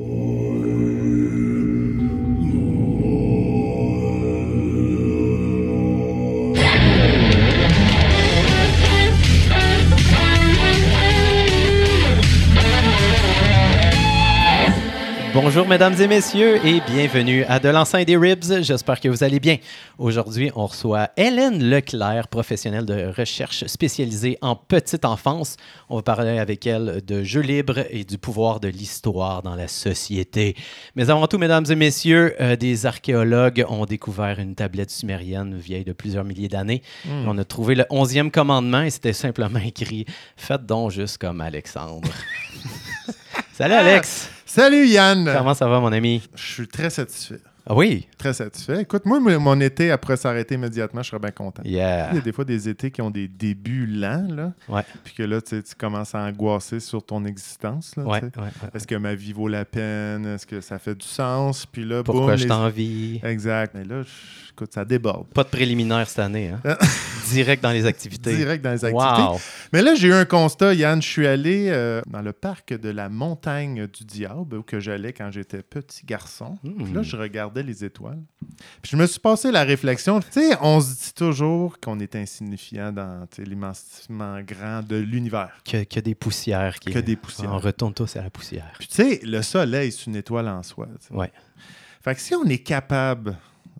Oi. Bonjour mesdames et messieurs et bienvenue à De l'enceinte des Ribs. J'espère que vous allez bien. Aujourd'hui, on reçoit Hélène Leclerc, professionnelle de recherche spécialisée en petite enfance. On va parler avec elle de jeux libres et du pouvoir de l'histoire dans la société. Mais avant tout, mesdames et messieurs, euh, des archéologues ont découvert une tablette sumérienne vieille de plusieurs milliers d'années. On a trouvé le onzième commandement et c'était simplement écrit « Faites donc juste comme Alexandre ». Salut Alex! Salut Yann! Comment ça va mon ami? Je suis très satisfait. Ah oui? Très satisfait. Écoute, moi, mon- été, après s'arrêter immédiatement, je serais bien content. Yeah. Il y a des fois des étés qui ont des débuts lents, là, Ouais, puis que là, tu sais, tu commences à angoisser sur ton existence. Là, ouais, ouais. Est-ce que ma vie vaut la peine? Est-ce que ça fait du sens? Puis là, Pourquoi boum, je les- t'envie? Exact. Mais là, je- écoute, ça déborde. Pas de préliminaire cette année, hein? Direct dans les activités. Direct dans les activités. Wow! Mais là, j'ai eu un constat, Yann. Je suis allé euh, dans le parc de la Montagne du Diable, où que j'allais quand j'étais petit garçon. Hmm. Puis là, je regardais les étoiles. Puis je me suis passé la réflexion. Tu sais, on se dit toujours qu'on est insignifiant dans l'immensement grand de l'univers. Que, que des poussières. Qui... Que des poussières. On retourne tous à la poussière. Puis tu sais, le soleil, c'est une étoile en soi. tu sais. Ouais, Fait que si on est capable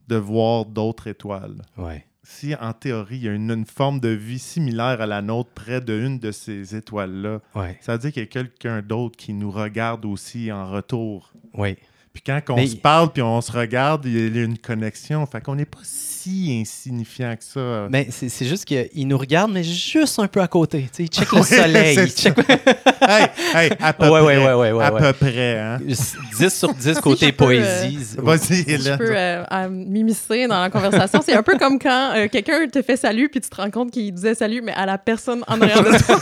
de voir d'autres étoiles, ouais. si en théorie, il y a une, une forme de vie similaire à la nôtre près d'une de ces étoiles-là, Ouais, ça veut dire qu'il y a quelqu'un d'autre qui nous regarde aussi en retour. ouais. Puis quand on Mais- se parle puis on se regarde, il y a une connexion. Fait qu'on n'est pas si insignifiant que ça. Mais c'est juste qu'il nous regarde, mais juste un peu à côté. Tu sais, il check le Ouais, soleil. il check... hey, hey, à peu Ouais, ouais, près. ouais, ouais, ouais, à ouais. peu près, hein? 10 sur 10 côté poésie. Vas-y, Si je peux euh, euh, m'immiscer dans la conversation. C'est un peu comme quand euh, quelqu'un te fait salut puis tu te rends compte qu'il disait salut, mais à la personne en arrière de toi.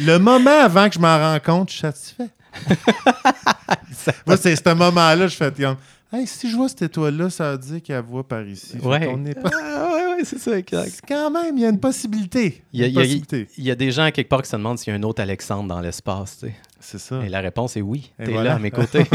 Le moment avant que je m'en rende compte, je suis satisfait. Moi, c'est ce moment-là, je fais comme, hey, si je vois cette étoile-là, ça veut dire qu'elle voit par ici. Ouais. pas- Ah, ouais, ouais, c'est ça, exact. Quand même, il y a une possibilité. Il y y a des gens à quelque part qui se demandent s'il y a un autre Alexandre dans l'espace. tu sais. C'est ça. Et la réponse est oui. T'es voilà. là à mes côtés.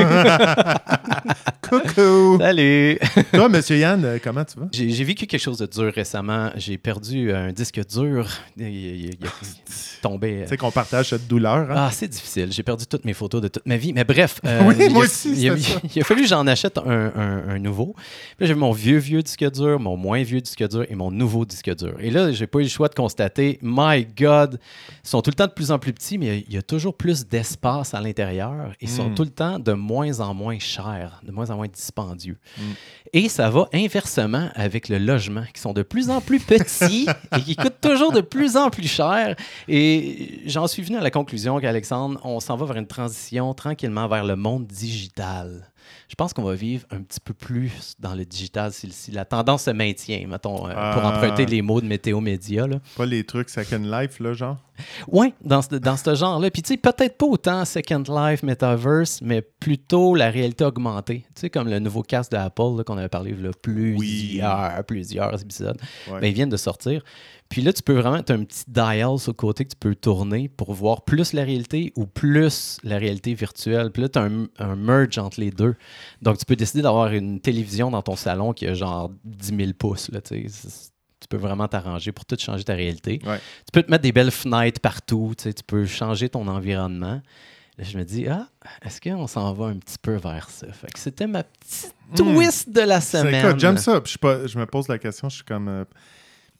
Coucou! Salut! Toi, monsieur Yann, euh, comment tu vas? J'ai vécu quelque chose de dur récemment. J'ai perdu un disque dur. Il, il- il- il est tombé. Tu sais qu'on partage cette douleur. Hein? Ah, c'est difficile. J'ai perdu toutes mes photos de toute ma vie. Mais bref. euh, Oui, il a- moi aussi, Il a, c'était ça. il a fallu que j'en achète un, un- un nouveau. Puis j'ai mon vieux, vieux disque dur, mon moins vieux disque dur et mon nouveau disque dur. Et là, j'ai pas eu le choix de constater, my God, ils sont tout le temps de plus en plus petits, mais il y a toujours plus d'espace à l'intérieur. Ils sont Mm. tout le temps de moins en moins chers, de moins en moins dispendieux. Mm. Et ça va inversement avec le logement, qui sont de plus en plus petits et qui coûtent toujours de plus en plus cher. Et j'en suis venu à la conclusion qu'Alexandre, on s'en va vers une transition tranquillement vers le monde digital. Je pense qu'on va vivre un petit peu plus dans le digital si, la tendance se maintient, mettons, euh, pour Ah. emprunter les mots de Météo Média. Là. Pas les trucs Second Life, là, genre? Oui, dans ce, dans ce genre-là. Puis, tu sais, peut-être pas autant Second Life, Metaverse, mais plutôt la réalité augmentée. Tu sais, comme le nouveau casque d'Apple là, qu'on avait parlé il y a plusieurs, plusieurs épisodes. Ouais. Ben, ils viennent de sortir. Puis là, tu peux vraiment, tu as un petit dial sur le côté que tu peux tourner pour voir plus la réalité ou plus la réalité virtuelle. Puis là, tu as un, un merge entre les deux. Donc, tu peux décider d'avoir une télévision dans ton salon qui a genre 10 000 pouces. Là, tu peux vraiment t'arranger pour tout changer ta réalité. Ouais. Tu peux te mettre des belles fenêtres partout. Tu, peux changer ton environnement. Là, je me dis, ah, est-ce qu'on s'en va un petit peu vers ça? Fait que c'était ma petite Hmm. twist de la semaine. J'aime ça. Puis Je, pas- je me pose la question, je suis comme. euh,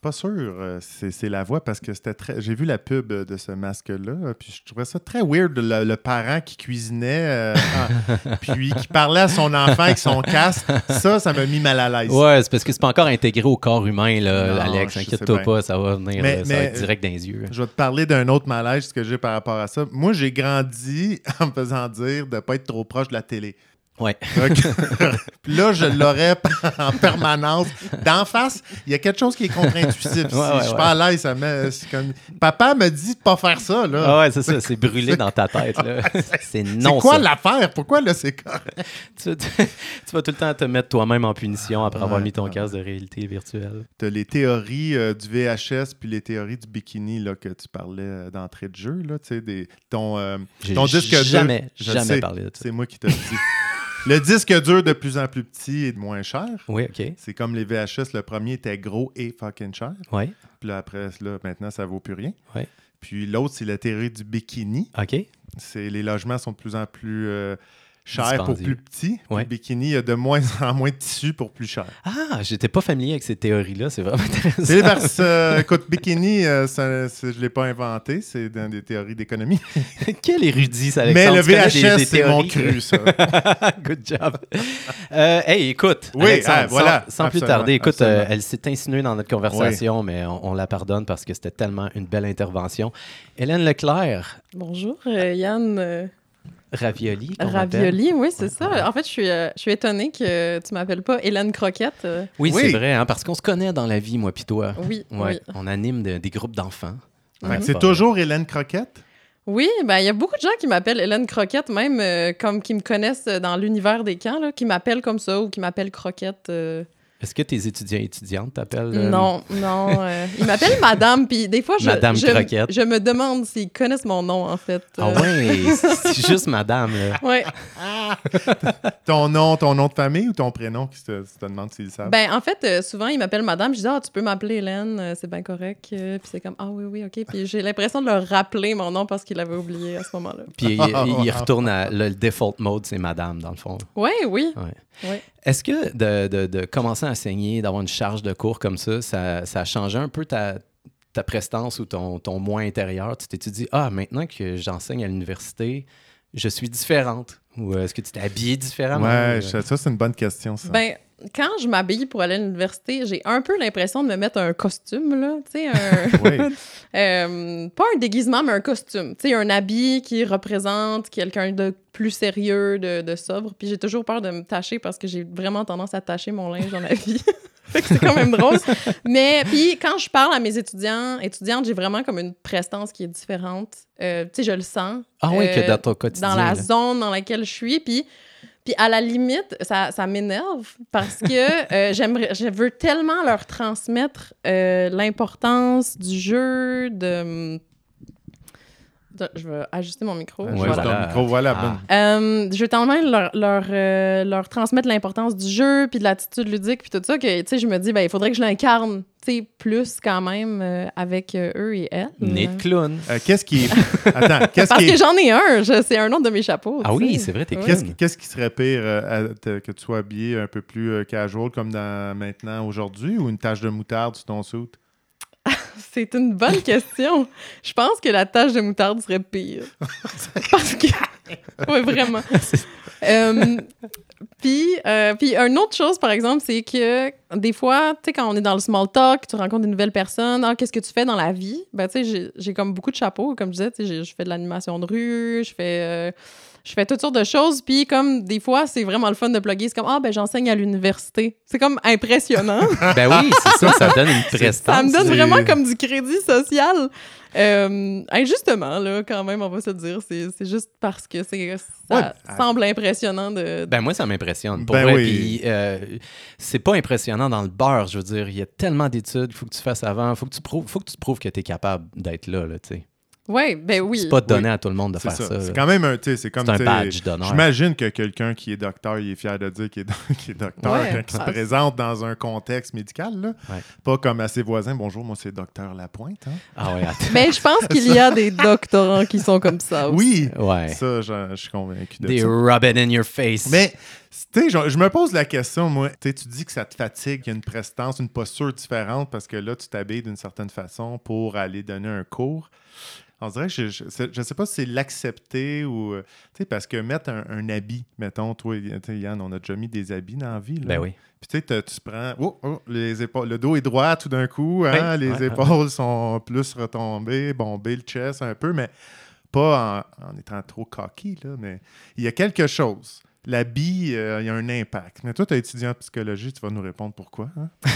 pas sûr, euh, c'est la voix parce que c'était très. J'ai vu la pub de ce masque-là, puis je trouvais ça très weird, le, le parent qui cuisinait, euh, puis qui parlait à son enfant avec son casque. Ça, ça m'a mis mal à l'aise. Ouais, c'est parce que c'est pas encore intégré au corps humain, là, Non, Alex. Inquiète-toi pas, ça va venir, Mais- là, ça va mais- être direct dans les yeux. Je vais te parler d'un autre malaise que j'ai par rapport à ça. Moi, j'ai grandi en me faisant dire de ne pas être trop proche de la télé. Ouais. Puis là, je l'aurais en permanence. D'en face, il y a quelque chose qui est contre-intuitif. Si Ouais, je suis pas à l'aise, ça me. c'est comme... Papa me dit de pas faire ça, là. Ah ouais, c'est ça, c'est brûlé dans ta tête. là. C'est c'est non quoi ça. l'affaire? Pourquoi là, c'est correct? Tu, tu- tu vas tout le temps te mettre toi-même en punition après avoir mis ton casque de réalité virtuelle. T'as les théories euh, du VHS puis les théories du bikini là, que tu parlais euh, d'entrée de jeu. Là, tu des, ton, euh, ton disque jamais, jamais sais, parlé de ça. C'est moi qui te le dis. Le disque dur de plus en plus petit et de moins cher. Oui, OK. C'est comme les VHS, le premier était gros et fucking cher. Oui, Puis là, après, là, maintenant, ça vaut plus rien. Ouais. Puis l'autre, c'est la théorie du bikini. OK. C'est les logements sont de plus en plus euh, chers pour plus. Puis Ouais. Le bikini, il y a de moins en moins de tissu pour plus cher. Ah, j'étais pas familier avec ces théories-là. C'est vraiment intéressant. C'est parce euh, écoute, bikini, euh, ça- je ne l'ai pas inventé, c'est dans des théories d'économie. Quel érudit, ça, Mais Alexandre. le connais des- VHS, c'est mon cru, ça. Good job. Euh, hey, écoute, Oui, Alexandre, ah, voilà, sans, sans plus tarder, écoute, euh, elle s'est insinuée dans notre conversation, mais on, on la pardonne parce que c'était tellement une belle intervention. Hélène Leclerc, Bonjour, euh, Yann. Ravioli. Ravioli, oui, c'est Ouais, ça. ouais. En fait, je suis, euh, je suis étonnée que tu m'appelles pas Hélène Croquette. euh, Oui, Oui. c'est vrai, hein, parce qu'on se connaît dans la vie, moi puis toi. oui, Ouais, oui. On anime de- des groupes d'enfants. Ouais, c'est toujours Hélène Croquette? Oui, ben il y a beaucoup de gens qui m'appellent Hélène Croquette, même euh, comme qui me connaissent dans l'univers des camps, là, qui m'appellent comme ça ou qui m'appellent Croquette. euh. Est-ce que tes étudiants et étudiantes t'appellent? euh, Non, non. euh, ils m'appellent Madame, puis des fois, je, Madame je, Croquette. je me demande s'ils connaissent mon nom, en fait. Ah euh. ouais, c'est juste madame. là. Ouais. Ton nom, ton nom de famille ou ton prénom qui te, tu te demande s'ils le savent? Ben, en fait, euh, souvent, ils m'appellent madame. Je dis, ah, tu peux m'appeler Hélène, c'est bien correct. Puis c'est comme, ah oui, oui, OK. Puis j'ai l'impression de leur rappeler mon nom parce qu'ils l'avaient oublié à ce moment-là. Puis il, il- il retourne à le, default mode, c'est madame, dans le fond. Oui, oui. Ouais. Est-ce que de, de- de commencer à enseigner, d'avoir une charge de cours comme ça, ça, ça a changé un peu ta, ta prestance ou ton, ton moi intérieur? Tu t'es dit, ah, maintenant que j'enseigne à l'université, je suis différente? Ou est-ce que tu t'es habillé différemment? ouais, ça, c'est une bonne question, ça. Ben, quand je m'habille pour aller à l'université, j'ai un peu l'impression de me mettre un costume, là. Tu sais, un. Euh, pas un déguisement, mais un costume. Tu sais, un habit qui représente quelqu'un de plus sérieux, de, de sobre. Puis j'ai toujours peur de me tâcher parce que j'ai vraiment tendance à tâcher mon linge dans la vie. C'est quand même drôle. Mais puis quand je parle à mes étudiants, étudiantes, j'ai vraiment comme une prestance qui est différente. Euh, tu sais, je le sens. Ah oui, que euh, dans ton quotidien. Dans la là. zone dans laquelle je suis. Puis, puis à la limite, ça, ça m'énerve parce que euh, j'aimerais, je veux tellement leur transmettre euh, l'importance du jeu, de... Je vais ajuster mon micro. Ouais, voilà. ton micro, voilà. Ah. bonne. Euh, je veux tellement leur, leur, euh, leur transmettre l'importance du jeu, puis de l'attitude ludique, puis tout ça, que, tu sais, je me dis, ben, il faudrait que je l'incarne, tu sais, plus quand même euh, avec euh, eux et elles. Nez de clown. Euh, qu'est-ce qui est. Attends, qu'est-ce Parce qui que j'en ai un, je- c'est un autre de mes chapeaux. Ah oui, c'est vrai, t'es. Qu'est-ce, clown. qu'est-ce qui serait pire euh, à te- que tu sois habillé un peu plus euh, casual comme dans maintenant aujourd'hui ou une tache de moutarde sur ton suit? C'est une bonne question. Je pense que la tâche de moutarde serait pire. Parce que. Oui, vraiment. Euh, puis, euh, puis, une autre chose, par exemple, c'est que des fois, tu sais, quand on est dans le small talk, tu rencontres une nouvelle personne, ah, qu'est-ce que tu fais dans la vie? Ben, tu sais, j'ai- comme beaucoup de chapeaux, comme je disais, tu sais, je fais de l'animation de rue, je fais. euh, je fais toutes sortes de choses, puis comme des fois, c'est vraiment le fun de plugger. C'est comme, ah, ben j'enseigne à l'université. C'est comme impressionnant. Ben oui, c'est ça, ça donne une prestance. Ça me donne vraiment comme du crédit social. Euh, injustement, là, quand même, on va se dire. C'est c'est juste parce que c'est ça Ouais. semble impressionnant de... Ben moi, ça m'impressionne. Pour Ben vrai, oui. puis, euh, c'est pas impressionnant dans le beurre, je veux dire. Il y a tellement d'études, il faut que tu fasses avant, il faut que tu prouves, faut que tu prouves que tu es capable d'être là, là, tu sais. Ouais, ben oui. C'est pas donné à tout le monde de faire ça. ça. C'est quand même un. tu sais, C'est comme. C'est un badge d'honneur. J'imagine que quelqu'un qui est docteur, il est fier de dire qu'il est, do- qu'il est docteur Ouais. quand il se présente dans un contexte médical. Là. Ouais. Pas comme à ses voisins. Bonjour, moi c'est docteur Lapointe. hein. Ah ouais, attends. Mais je pense qu'il y a des doctorants qui sont comme ça aussi. Oui, Ouais. ça, je, je suis convaincu de Des ça. rub it in your face. Mais, tu sais, je, je me pose la question, moi. Tu dis que ça te fatigue, qu'il y a une prestance, une posture différente parce que là, tu t'habilles d'une certaine façon pour aller donner un cours. On dirait que je, je, sais- je sais pas si c'est l'accepter ou. euh, Tu sais, parce que mettre un, un habit, mettons, toi, Yann, on a déjà mis des habits dans la vie. Là. Ben oui. Puis tu sais, tu prends. Oh, oh, les épaules, le dos est droit tout d'un coup, hein, Oui, les ouais, épaules sont plus retombées, bombées, le chest un peu, mais pas en, en étant trop cocky, là, mais il y a quelque chose l'habit, euh, il y a un impact. Mais toi, tu es étudiant en psychologie, tu vas nous répondre pourquoi. hein?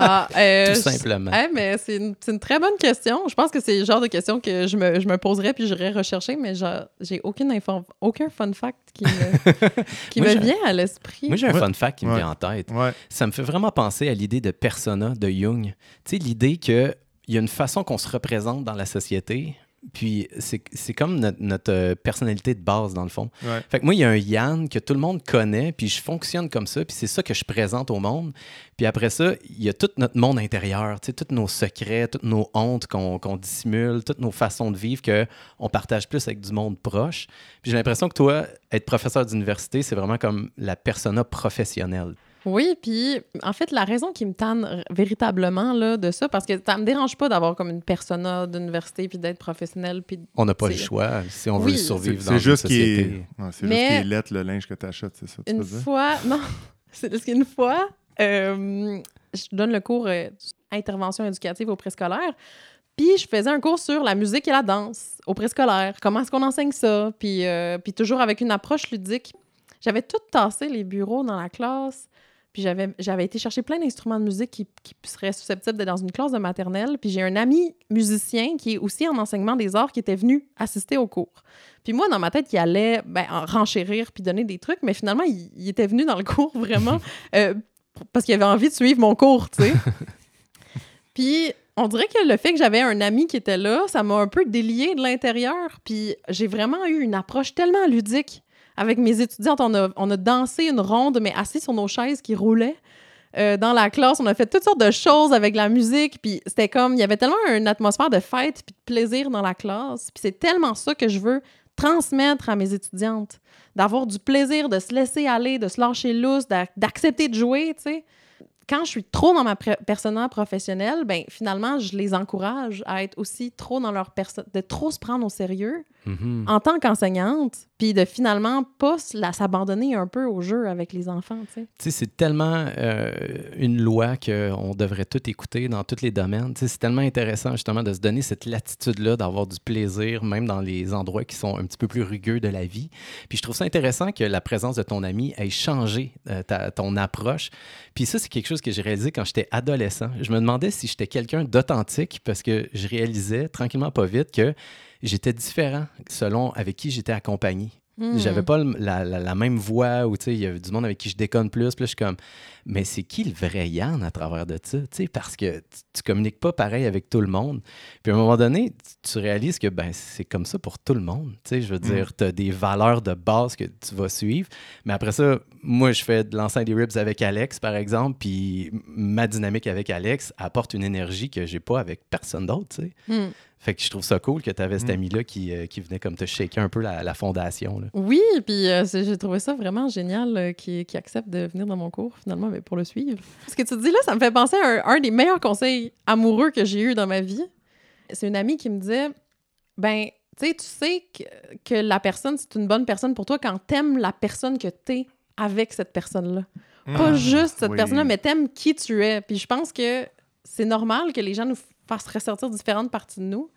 Ah, euh, Tout je- simplement. Mais c'est une, c'est une très bonne question. Je pense que c'est le genre de question que je me, je me poserais puis j'irais rechercher, mais j'ai aucune info, aucun fun fact qui me, qui Moi, me j'ai- vient à l'esprit. Moi, j'ai un Ouais. fun fact qui me Ouais. vient en tête. Ouais. Ça me fait vraiment penser à l'idée de persona de Jung. Tu sais, l'idée qu'il y a une façon qu'on se représente dans la société, puis c'est comme notre, notre, euh, personnalité de base, dans le fond. Ouais. Fait que moi, il y a un Yann que tout le monde connaît, puis je fonctionne comme ça, puis c'est ça que je présente au monde. Puis après ça, il y a tout notre monde intérieur, tous nos secrets, toutes nos hontes qu'on qu'on dissimule, toutes nos façons de vivre qu'on partage plus avec du monde proche. Puis j'ai l'impression que toi, être professeur d'université, c'est vraiment comme la persona professionnelle. Oui, puis en fait, la raison qui me tanne véritablement là, de ça, parce que ça me dérange pas d'avoir comme une persona d'université puis d'être professionnel. Puis... On n'a pas le choix si on veut survivre C'est dans c'est une juste qu'il est, société. ouais, c'est Mais- juste qu'il est lettre, le linge que tu achètes, c'est ça, tu Une veux dire? fois, non, c'est parce qu'une fois, euh, je donne le cours euh, intervention éducative au préscolaire, puis je faisais un cours sur la musique et la danse au préscolaire. Comment est-ce qu'on enseigne ça? Puis, euh, puis toujours avec une approche ludique. J'avais tout tassé les bureaux dans la classe. Puis j'avais, j'avais été chercher plein d'instruments de musique qui, qui seraient susceptibles d'être dans une classe de maternelle. Puis j'ai un ami musicien qui est aussi en enseignement des arts qui était venu assister au cours. Puis moi, dans ma tête, il allait ben, en renchérir puis donner des trucs, mais finalement, il, il était venu dans le cours vraiment euh, parce qu'il avait envie de suivre mon cours, tu sais. puis on dirait que le fait que j'avais un ami qui était là, ça m'a un peu délié de l'intérieur. Puis j'ai vraiment eu une approche tellement ludique. Avec mes étudiantes, on a, on a dansé une ronde, mais assis sur nos chaises qui roulaient. euh, dans la classe, on a fait toutes sortes de choses avec la musique, puis c'était comme, il y avait tellement une atmosphère de fête puis de plaisir dans la classe, puis c'est tellement ça que je veux transmettre à mes étudiantes, d'avoir du plaisir, de se laisser aller, de se lâcher lousse, d'ac- d'accepter de jouer, tu sais. Quand je suis trop dans ma persona professionnelle, ben finalement, je les encourage à être aussi trop dans leur personne, de trop se prendre au sérieux Mhm. en tant qu'enseignante, puis de finalement pas s'abandonner un peu au jeu avec les enfants, tu sais. C'est tellement euh, une loi qu'on devrait tout écouter dans tous les domaines. C'est tellement intéressant justement de se donner cette latitude-là, d'avoir du plaisir, même dans les endroits qui sont un petit peu plus rugueux de la vie. Puis je trouve ça intéressant que la présence de ton ami ait changé euh, ta- ton approche. Puis ça, c'est quelque chose que j'ai réalisé quand j'étais adolescent. Je me demandais si j'étais quelqu'un d'authentique parce que je réalisais tranquillement pas vite que j'étais différent selon avec qui j'étais accompagné. Hmm. J'avais pas le- la, la- la même voix ou il y a du monde avec qui je déconne plus. Puis là, je suis comme, mais c'est qui le vrai Yann à travers de ça? Parce que tu, communiques pas pareil avec tout le monde. Puis à un moment donné, tu, réalises que ben, c'est comme ça pour tout le monde. Je veux dire, tu as des valeurs de base que tu vas suivre. Mais après ça, moi, je fais de l'enceinte des ribs avec Alex, par exemple. Puis ma dynamique avec Alex apporte une énergie que j'ai pas avec personne d'autre. Hmm. Fait que je trouve ça cool que tu avais cet Mm. ami-là qui, euh, qui venait comme te shaker un peu la, la fondation. Là. Oui, puis euh, j'ai trouvé ça vraiment génial euh, qu'il accepte de venir dans mon cours, finalement, mais pour le suivre. Ce que tu dis là, ça me fait penser à un, un des meilleurs conseils amoureux que j'ai eu dans ma vie. C'est une amie qui me disait Ben, tu sais, tu sais que, que la personne, c'est une bonne personne pour toi quand t'aimes la personne que t'es avec cette personne-là. Pas Ah, juste cette oui. personne-là, mais t'aimes qui tu es. Puis je pense que c'est normal que les gens nous fassent ressortir différentes parties de nous.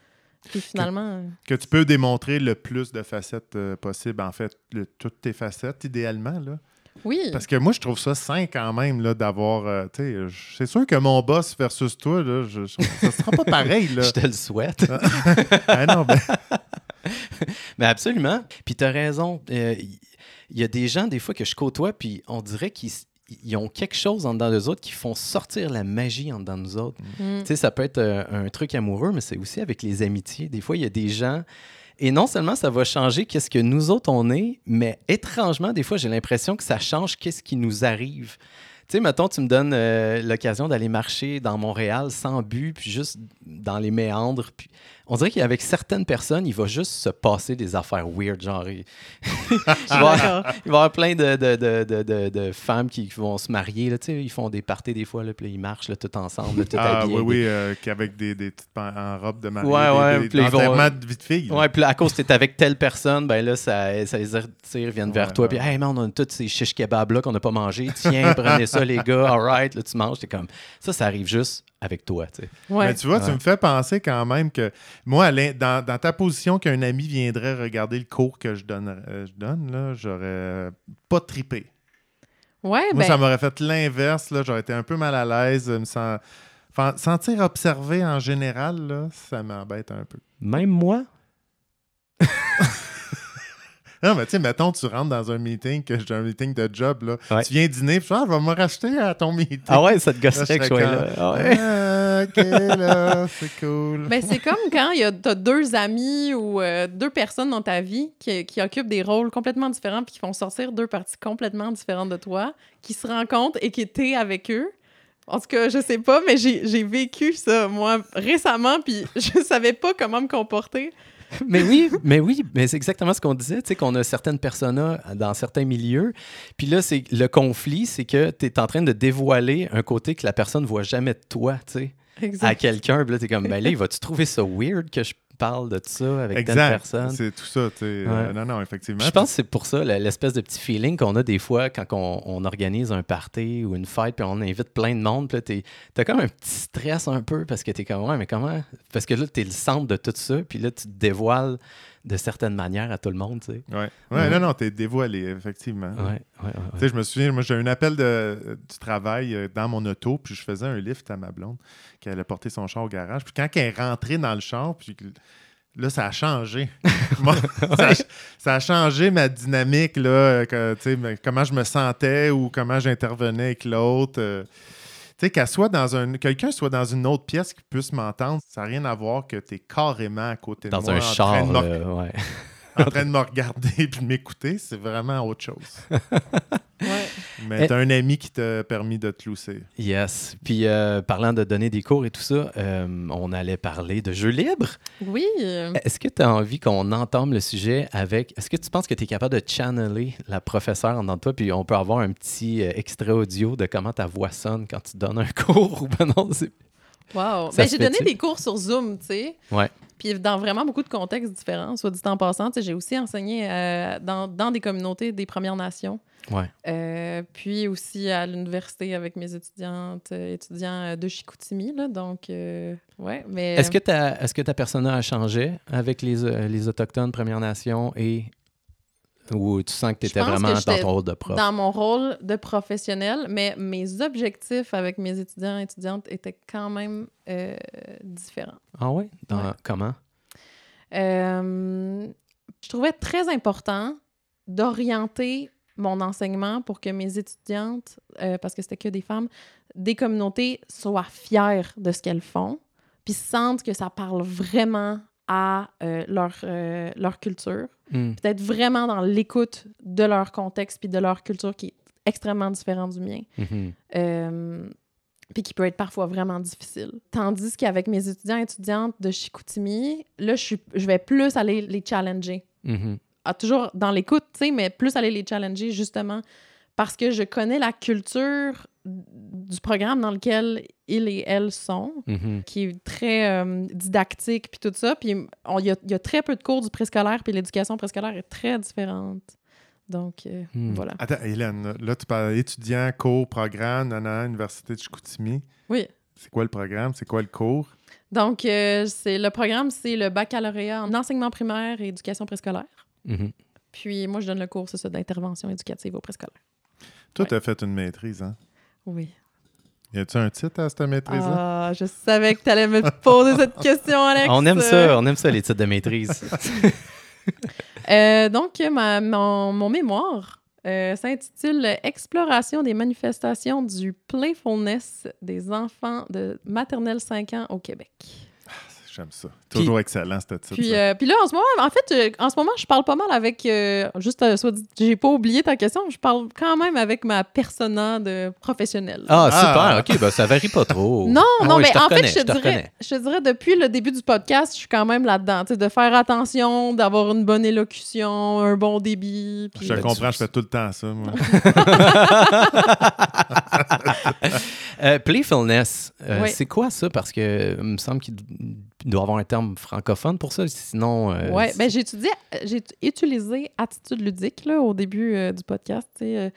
Puis finalement. euh, Que tu peux démontrer le plus de facettes euh, possible, en fait, le- toutes tes facettes, idéalement, là. Oui. Parce que moi, je trouve ça sain quand même, là, d'avoir... euh, tu sais, c'est sûr que mon boss versus toi, là, je, je- ça sera pas pareil, là. Je te le souhaite. ah non, ben, Mais absolument. Puis tu as raison. Euh, Il y a des gens, des fois, que je côtoie, puis on dirait qu'ils ils ont quelque chose en dedans d'eux autres qui font sortir la magie en dedans de nous autres. Mm. Tu sais, ça peut être euh, un truc amoureux, mais c'est aussi avec les amitiés. Des fois, il y a des gens. Et non seulement ça va changer qu'est-ce que nous autres on est, mais étrangement, des fois, j'ai l'impression que ça change qu'est-ce qui nous arrive. Tu sais, mettons, tu me donnes euh, l'occasion d'aller marcher dans Montréal sans but, puis juste dans les méandres. Puis on dirait qu'avec certaines personnes, il va juste se passer des affaires weird, genre. il- il, va y avoir, D'accord. il va y avoir plein de, de, de, de, de- de femmes qui vont se marier. Là, tu sais, ils font des parties des fois, là, puis là, ils marchent là, tout ensemble, là, tout ah habillés oui, avec oui, euh, qu'avec des, des petites en robe de mariée, Ouais, ouais, des, vont- d'enterrement de vie de fille. là. Ouais, puis là, à cause que t'es avec telle personne, ben là, ça, ça les attire, viennent vers Ouais, toi. ouais, Puis, hey, man, on a tous ces shish kebabs-là qu'on n'a pas mangé. Tiens, prenez ça. les gars, all right, là, tu manges. T'es comme, ça, ça arrive juste avec toi, tu sais. Ouais. Mais tu vois, tu me fais penser quand même que moi, dans, dans ta position qu'un ami viendrait regarder le cours que je donne, euh, je donne là, j'aurais pas trippé. Ouais, Moi, ben, ça m'aurait fait l'inverse. là, J'aurais été un peu mal à l'aise. Me Enfin, sentir observé en général, là, ça m'embête un peu. Même moi, Non, mais tu sais, mettons, tu rentres dans un meeting, que j'ai un meeting de job, là. Ouais. Tu viens dîner, puis tu ah, je vais me racheter à ton meeting. ah ouais, ça te Là, gosserait que je sois là. Ah ouais. Ah, ok, là, c'est cool. Ben, c'est comme quand il y a t'as deux amis ou euh, deux personnes dans ta vie qui, qui occupent des rôles complètement différents puis qui font sortir deux parties complètement différentes de toi, qui se rencontrent et qui étaient avec eux. En tout cas, je sais pas, mais j'ai j'ai vécu ça, moi, récemment, puis je savais pas comment me comporter. Mais oui, mais oui, mais c'est exactement ce qu'on disait, tu sais, qu'on a certaines personas dans certains milieux. Puis là, c'est le conflit, c'est que tu es en train de dévoiler un côté que la personne ne voit jamais de toi, tu sais, à quelqu'un. Puis là, tu es comme, ben là, vas-tu trouver ça weird que je parle de ça avec telle Exact. personne? C'est tout ça. Euh, non, non, effectivement. Je pense que c'est pour ça, l'espèce de petit feeling qu'on a des fois quand on, on organise un party ou une fête, puis on invite plein de monde, puis là, t'as comme un petit stress un peu parce que t'es comme, ouais, mais comment? Parce que là, t'es le centre de tout ça, puis là, tu te dévoiles de certaines manières à tout le monde, tu sais. Ouais. ouais, Ouais. non, non, t'es dévoilé, effectivement. Ouais, ouais, Tu sais, je me souviens, moi, j'ai eu un appel de, du travail euh, dans mon auto, puis je faisais un lift à ma blonde, qui allait porter son char au garage. Puis quand elle est rentrée dans le char, puis là, ça a changé. Moi, ça, a, ça a changé ma dynamique, là, que, comment je me sentais ou comment j'intervenais avec l'autre. euh. Tu sais, qu'elle soit dans un. Quelqu'un soit dans une autre pièce qui puisse m'entendre, ça n'a rien à voir que tu es carrément à côté de Dans moi un en, train char, de me, là, ouais. En train de me regarder et de m'écouter. C'est vraiment autre chose. Ouais. Mais Eh. t'as un ami qui t'a permis de te lousser. Yes. Puis, euh, parlant de donner des cours et tout ça, euh, on allait parler de jeux libres. Oui. Est-ce que tu as envie qu'on entame le sujet avec. Est-ce que tu penses que tu es capable de channeler la professeure en dedans de toi, puis on peut avoir un petit euh, extrait audio de comment ta voix sonne quand tu donnes un cours ou ben non, c'est. Wow. Ben, j'ai donné des cours sur Zoom, tu sais. Ouais. Puis dans vraiment beaucoup de contextes différents, soit dit en passant. J'ai aussi enseigné euh, dans, dans des communautés des Premières Nations. Ouais. Euh, puis aussi à l'université avec mes étudiantes, euh, étudiants de Chicoutimi. Là, donc, euh, ouais. Mais Est-ce que ta, est-ce que ta persona a changé avec les, les Autochtones, Premières Nations et. Ou tu sens que tu étais vraiment dans ton rôle de prof? dans mon rôle de professionnel, mais mes objectifs avec mes étudiants et étudiantes étaient quand même euh, différents. Ah ouais? Dans, Ouais. Comment? Euh, je trouvais très important d'orienter mon enseignement pour que mes étudiantes, euh, parce que c'était que des femmes, des communautés soient fières de ce qu'elles font, puis sentent que ça parle vraiment à leur, leur culture, Hmm. puis d'être vraiment dans l'écoute de leur contexte puis de leur culture qui est extrêmement différente du mien. Mhm. Euh, puis qui peut être parfois vraiment difficile. Tandis qu'avec mes étudiants et étudiantes de Chicoutimi, là, je, suis, je vais plus aller les challenger. Mhm. Ah, toujours dans l'écoute, tu sais, mais plus aller les challenger justement parce que je connais la culture du programme dans lequel ils et elles sont, Mhm. qui est très euh, didactique, puis tout ça. Puis on- il y, a- il y a très peu de cours du préscolaire, puis l'éducation préscolaire est très différente. Donc, euh, Hmm. voilà. Attends, Hélène, là, tu parles étudiant, cours, programme, nanana, Université de Chicoutimi. Oui. C'est quoi le programme? C'est quoi le cours? Donc, euh, c'est le programme, c'est le baccalauréat en enseignement primaire et éducation préscolaire. Mhm. Puis moi, je donne le cours, c'est ça, d'intervention éducative au préscolaire. Toi, Ouais. tu as fait une maîtrise, hein? Oui. Y a-tu un titre à cette maîtrise-là? Ah, je savais que tu allais me poser cette question, Alex. On aime ça, on aime ça, les titres de maîtrise. Euh, donc, ma- mon, mon mémoire euh, s'intitule Exploration des manifestations du playfulness des enfants de maternelle 5 ans au Québec. J'aime ça. Puis- Toujours excellent, ce titre. Puis, euh, puis là, en ce moment, en fait, euh, en ce moment, je parle pas mal avec. euh, juste, soit dit- j'ai pas oublié ta question, je parle quand même avec ma persona de professionnelle. Ah, Ah. super, ok, ben ça varie pas trop. Non, Ah non, oui, mais en fait, je je te dirais, je te dirais, depuis le début du podcast, je suis quand même là-dedans. tu sais, De faire attention, d'avoir une bonne élocution, un bon débit. puis- je te Ben, comprends, tu- je fais tout le temps ça, moi. Euh, playfulness, euh, Oui. c'est quoi ça? Parce que il me semble qu'il doit y avoir un terme francophone pour ça, sinon... euh, Ouais, ben j'ai étudié, j'ai utilisé attitude ludique là, au début euh, du podcast. euh.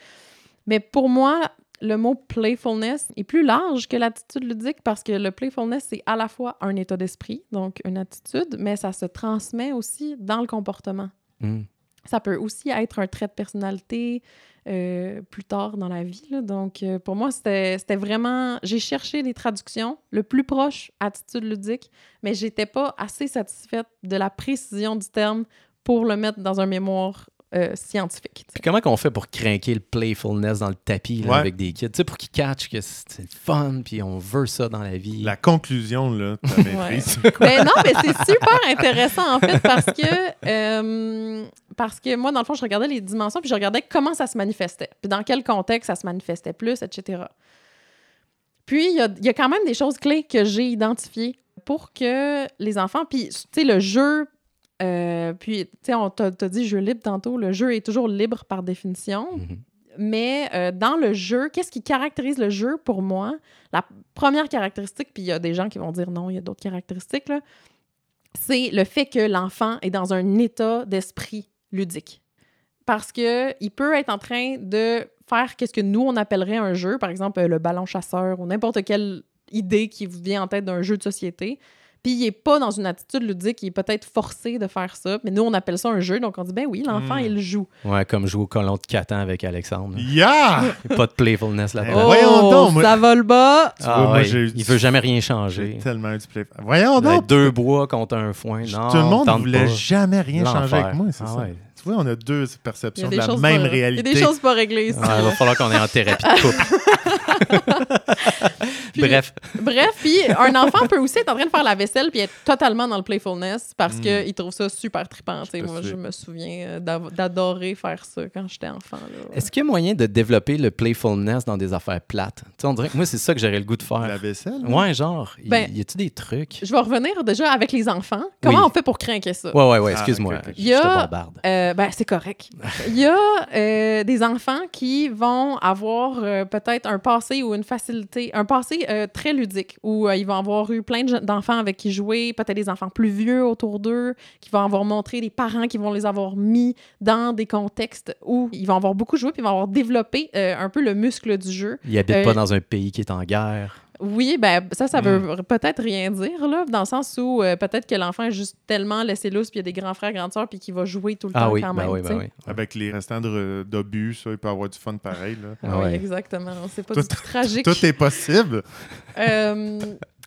mais pour moi, le mot playfulness est plus large que l'attitude ludique parce que le playfulness, c'est à la fois un état d'esprit, donc une attitude, mais ça se transmet aussi dans le comportement. Hmm. Ça peut aussi être un trait de personnalité euh, plus tard dans la vie. Donc, euh, pour moi, c'était c'était vraiment... J'ai cherché des traductions le plus proche attitude ludique, mais j'étais pas assez satisfaite de la précision du terme pour le mettre dans un mémoire euh, scientifique. Puis comment qu'on fait pour craquer le playfulness dans le tapis là, Ouais. avec des kids? Tu sais, pour qu'ils catchent que c'est le fun, puis on veut ça dans la vie. La conclusion, là, t'as maîtrise. Ben non, mais c'est super intéressant en fait parce que euh, parce que moi dans le fond je regardais les dimensions puis je regardais comment ça se manifestait puis dans quel contexte ça se manifestait plus etc. Puis il y a, il y a quand même des choses clés que j'ai identifiées pour que les enfants puis tu sais le jeu euh, puis tu sais on t'a dit jeu libre tantôt le jeu est toujours libre par définition Mhm. mais euh, dans le jeu, qu'est-ce qui caractérise le jeu pour moi? La première caractéristique, puis il y a des gens qui vont dire non, il y a d'autres caractéristiques, c'est le fait que l'enfant est dans un état d'esprit ludique. Parce que il peut être en train de faire qu'est-ce que nous, on appellerait un jeu, par exemple euh, le ballon chasseur ou n'importe quelle idée qui vous vient en tête d'un jeu de société. Puis il n'est pas dans une attitude ludique, il est peut-être forcé de faire ça. Mais nous, on appelle ça un jeu, donc on dit, ben oui, l'enfant, Mm. il joue. Ouais, comme jouer au colon de Catan avec Alexandre. Yeah! Il y a pas de playfulness là-dedans. voyons donc, moi- ça va le bas! Tu Ah vois, moi, ouais, j'ai- il veut jamais rien changer. tellement eu du play. Voyons Ben, donc! deux bois contre un foin. Non, Tout le monde tente voulait pas. jamais rien changer avec moi, c'est Ah ça. ouais. Tu vois, on a deux a perceptions de la même pas- réalité. Il y a des choses pas réglées ici. Il va falloir qu'on ait en thérapie de couple. Puis- Bref, Bref, puis un enfant peut aussi être en train de faire la vaisselle puis être totalement dans le playfulness parce Mm. qu'il trouve ça super trippant. tu sais. te Moi, je me souviens euh, d'adorer faire ça quand j'étais enfant. là. est-ce qu'il y a moyen de développer le playfulness dans des affaires plates? Tu sais, on dirait que moi, c'est ça que j'aurais le goût de La faire. vaisselle? Ouais, genre, y- Ben, y a-tu des trucs? Je vais revenir déjà avec les enfants. Comment Oui. on fait pour craquer ça? Ouais, ouais, ouais, Ah, excuse-moi. ok, ok. Je Il y a- te bombarde. Euh, ben, c'est correct. Il y a euh, des enfants qui vont avoir euh, peut-être un passé ou une facilité, un passé euh, très ludique, où euh, ils vont avoir eu plein d'enfants avec qui jouer, peut-être des enfants plus vieux autour d'eux, qui vont avoir montré des parents qui vont les avoir mis dans des contextes où ils vont avoir beaucoup joué, puis ils vont avoir développé euh, un peu le muscle du jeu. Il habite euh, pas dans un pays qui est en guerre. Oui, ben ça, ça veut peut-être rien dire, là, dans le sens où euh, peut-être que l'enfant est juste tellement laissé lousse, puis il y a des grands frères, grandes sœurs, puis qu'il va jouer tout le Ah temps oui, quand ben même. oui, ben oui. Avec les restants de- d'obus, ça, il peut avoir du fun pareil. Là. Ah oui, ouais. exactement. C'est pas Tout- du tout tragique. Tout est possible. Euh,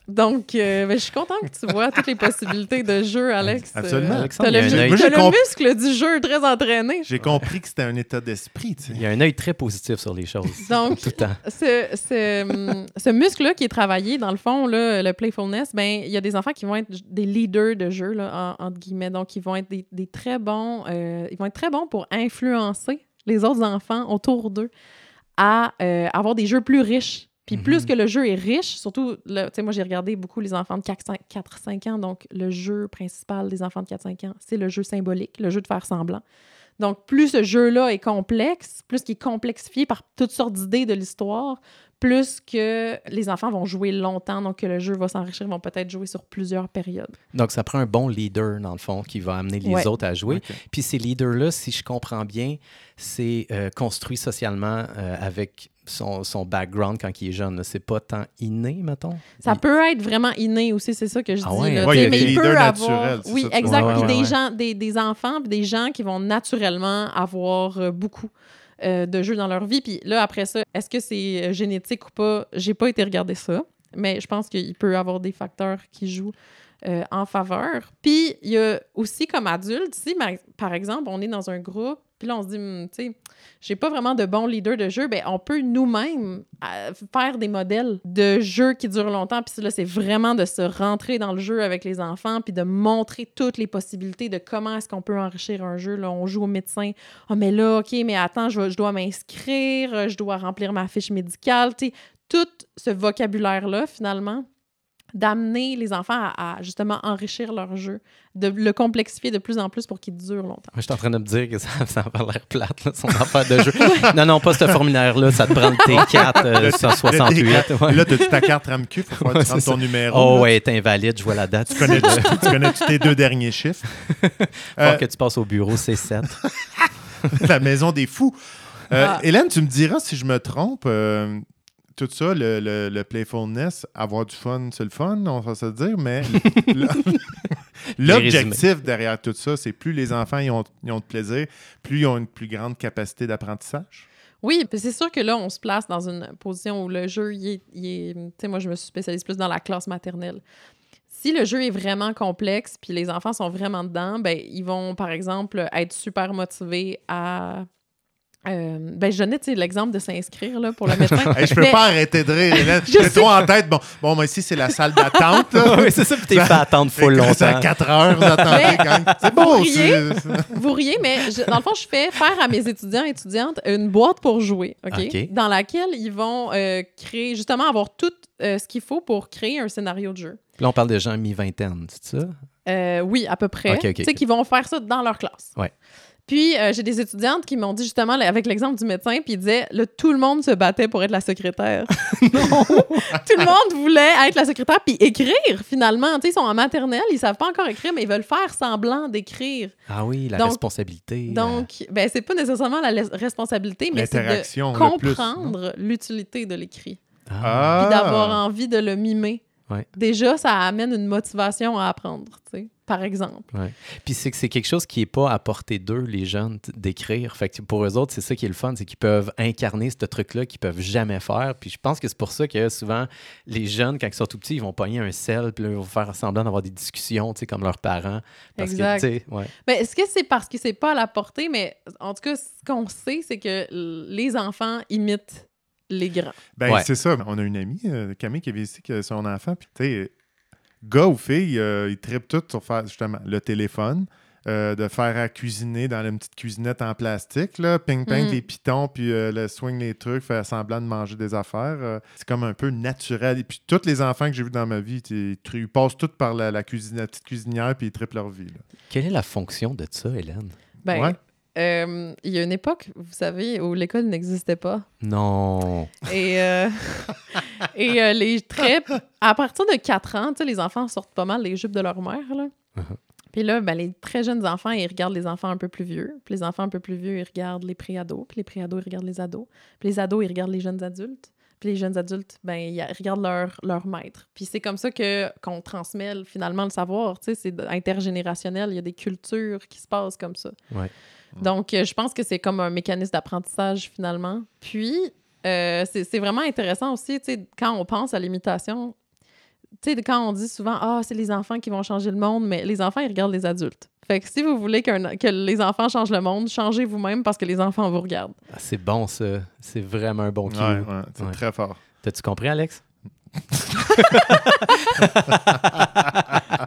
donc, euh, ben, je suis contente que tu vois toutes les possibilités de jeu, Alex. Absolument. Euh, Alexandre, T'as le, œil- Moi, le comp- muscle du jeu très entraîné. J'ai compris que c'était un état d'esprit. tu sais. Il y a un œil très positif sur les choses. Donc, Tout le temps. ce, ce, ce muscle-là qui est travaillé, dans le fond, là, le playfulness, ben, il y a des enfants qui vont être des leaders de jeu, là, en- entre guillemets. Donc, ils vont être des, des très bons, euh, ils vont être très bons pour influencer les autres enfants autour d'eux à euh, avoir des jeux plus riches. Puis Mhm. plus que le jeu est riche, surtout, tu sais, moi j'ai regardé beaucoup les enfants de 4-5 ans, donc le jeu principal des enfants de 4-5 ans, c'est le jeu symbolique, le jeu de faire semblant. Donc plus ce jeu-là est complexe, plus qu'il est complexifié par toutes sortes d'idées de l'histoire, plus que les enfants vont jouer longtemps, donc que le jeu va s'enrichir, ils vont peut-être jouer sur plusieurs périodes. Donc, ça prend un bon leader, dans le fond, qui va amener les Ouais. autres à jouer. Puis ces leaders-là, si je comprends bien, c'est euh, construit socialement euh, avec son, son background quand il est jeune. C'est pas tant inné, mettons? Ça Il- peut être vraiment inné aussi, c'est ça que je Ah dis. ouais, là, ouais, tu il y sais, a mais des il peut avoir... Oui, ça, exact. Puis des, ouais. gens, des, des enfants, puis des gens qui vont naturellement avoir euh, beaucoup euh, de jeux dans leur vie. Puis là, après ça, est-ce que c'est euh, génétique ou pas? J'ai pas été regarder ça, mais je pense qu'il peut y avoir des facteurs qui jouent euh, en faveur. Puis il y a aussi comme adulte, si par exemple, on est dans un groupe, puis là on se dit, Hum, tu sais, j'ai pas vraiment de bon leader de jeu, ben on peut nous-mêmes euh, faire des modèles de jeux qui durent longtemps. Puis là, c'est vraiment de se rentrer dans le jeu avec les enfants, puis de montrer toutes les possibilités de comment est-ce qu'on peut enrichir un jeu. Là, on joue au médecin. Ah, mais là, OK, mais attends, je, je dois m'inscrire, je dois remplir ma fiche médicale. Tu sais, tout ce vocabulaire-là, finalement, d'amener les enfants à, à, justement enrichir leur jeu, de le complexifier de plus en plus pour qu'il dure longtemps. Moi, je suis en train de me dire que ça, ça a l'air plate, là, son affaire de jeu. non, non, pas ce formulaire-là. Ça te prend le T4 euh, Le- 168. le ouais. Là, as-tu ta carte RAMQ? Il faut que Ouais, tu c'est ton numéro. Oh, là. ouais, t'es invalide, je vois la date. Tu connais, tu connais tes deux derniers chiffres? Faut Euh, que tu passes au bureau C7. la maison des fous. Euh, Ah. Hélène, tu me diras si je me trompe. Tout ça, le, le, le playfulness, avoir du fun, c'est le fun, on va se le dire, mais l'objectif derrière tout ça, c'est plus les enfants ils ont, ils ont de plaisir, plus ils ont une plus grande capacité d'apprentissage. Oui, puis c'est sûr que là, on se place dans une position où le jeu, il est. tu sais, moi, je me suis spécialisée plus dans la classe maternelle. Si le jeu est vraiment complexe, puis les enfants sont vraiment dedans, ben, ils vont, par exemple, être super motivés à. Euh, ben, je donnais tu sais, l'exemple de s'inscrire là, pour le médecin. Hey, je peux Mais- pas arrêter de rire, Hélène. Je J'ai trop en tête. Bon, bon moi, ici, c'est la salle d'attente. oui, c'est ça, puis t'es fait attendre full C'est à longtemps. 4 heures, vous attendez quand même. C'est beau Vous aussi. riez? Vous riez, mais je- dans le fond, je fais faire à mes étudiants et étudiantes une boîte pour jouer, OK? Dans laquelle ils vont euh, créer, justement, avoir tout euh, ce qu'il faut pour créer un scénario de jeu. Puis là, on parle de gens mi-vingtaine, c'est ça? Euh, oui, à peu près. OK, OK, Tu sais, OK. qui vont faire ça dans leur classe. Ouais. Puis, euh, j'ai des étudiantes qui m'ont dit justement, avec l'exemple du médecin, puis ils disaient, là, tout le monde se battait pour être la secrétaire. non! tout le monde voulait être la secrétaire, puis écrire, finalement. Tu sais, ils sont en maternelle, ils savent pas encore écrire, mais ils veulent faire semblant d'écrire. Ah oui, la Donc- responsabilité. la- Donc, ben, c'est pas nécessairement la responsabilité, mais c'est de comprendre l'utilité de l'écrit, Ah. puis d'avoir envie de le mimer. Ouais. Déjà, ça amène une motivation à apprendre, tu sais, par exemple. Puis c'est que c'est quelque chose qui n'est pas à portée d'eux, les jeunes, d'écrire. Fait que pour eux autres, c'est ça qui est le fun, c'est qu'ils peuvent incarner ce truc-là qu'ils peuvent jamais faire. Puis je pense que c'est pour ça que souvent, les jeunes, quand ils sont tout petits, ils vont pogner un sel, puis là, ils vont faire semblant d'avoir des discussions, tu sais, comme leurs parents. Parce Exact. que, ouais. Ben, est-ce que c'est parce que c'est pas à la portée, mais en tout cas, ce qu'on sait, c'est que les enfants imitent les grands. Ben, Ouais. c'est ça. On a une amie, euh, Camille, qui avait ici que son enfant. Puis, tu sais, gars ou fille, euh, ils trippent tout sur faire, justement, le téléphone, euh, de faire à cuisiner dans une petite cuisinette en plastique, là, ping-ping Mm. les pitons, puis euh, le swing les trucs, faire semblant de manger des affaires. euh, c'est comme un peu naturel. Et puis, tous les enfants que j'ai vus dans ma vie, ils, ils passent tous par la, la cuisine, la petite cuisinière, puis ils trippent leur vie. là. Quelle est la fonction de ça, Hélène? Ben, Ouais. Euh, il y a une époque, vous savez, où l'école n'existait pas. Non. Et, euh, et euh, les très... À partir de 4 ans, tu sais, les enfants sortent pas mal les jupes de leur mère, là. Uh-huh. Puis là, ben, les très jeunes enfants, ils regardent les enfants un peu plus vieux. Puis les enfants un peu plus vieux, ils regardent les préados. Puis les préados, ils regardent les ados. Puis les ados, ils regardent les jeunes adultes. Puis les jeunes adultes, ben, ils regardent leur, leur maître. Puis c'est comme ça que qu'on transmet finalement le savoir. Tu sais, c'est intergénérationnel. Il y a des cultures qui se passent comme ça. Ouais. Donc, euh, je pense que c'est comme un mécanisme d'apprentissage finalement. Puis, euh, c'est vraiment intéressant aussi, tu sais, quand on pense à l'imitation, tu sais, quand on dit souvent, ah, c'est les enfants qui vont changer le monde, mais les enfants, ils regardent les adultes. Fait que si vous voulez que les enfants changent le monde, changez vous-même parce que les enfants vous regardent. Ah, c'est bon, ça. C'est vraiment un bon cue. Ouais, ouais, c'est Ouais. très fort. T'as-tu compris, Alex?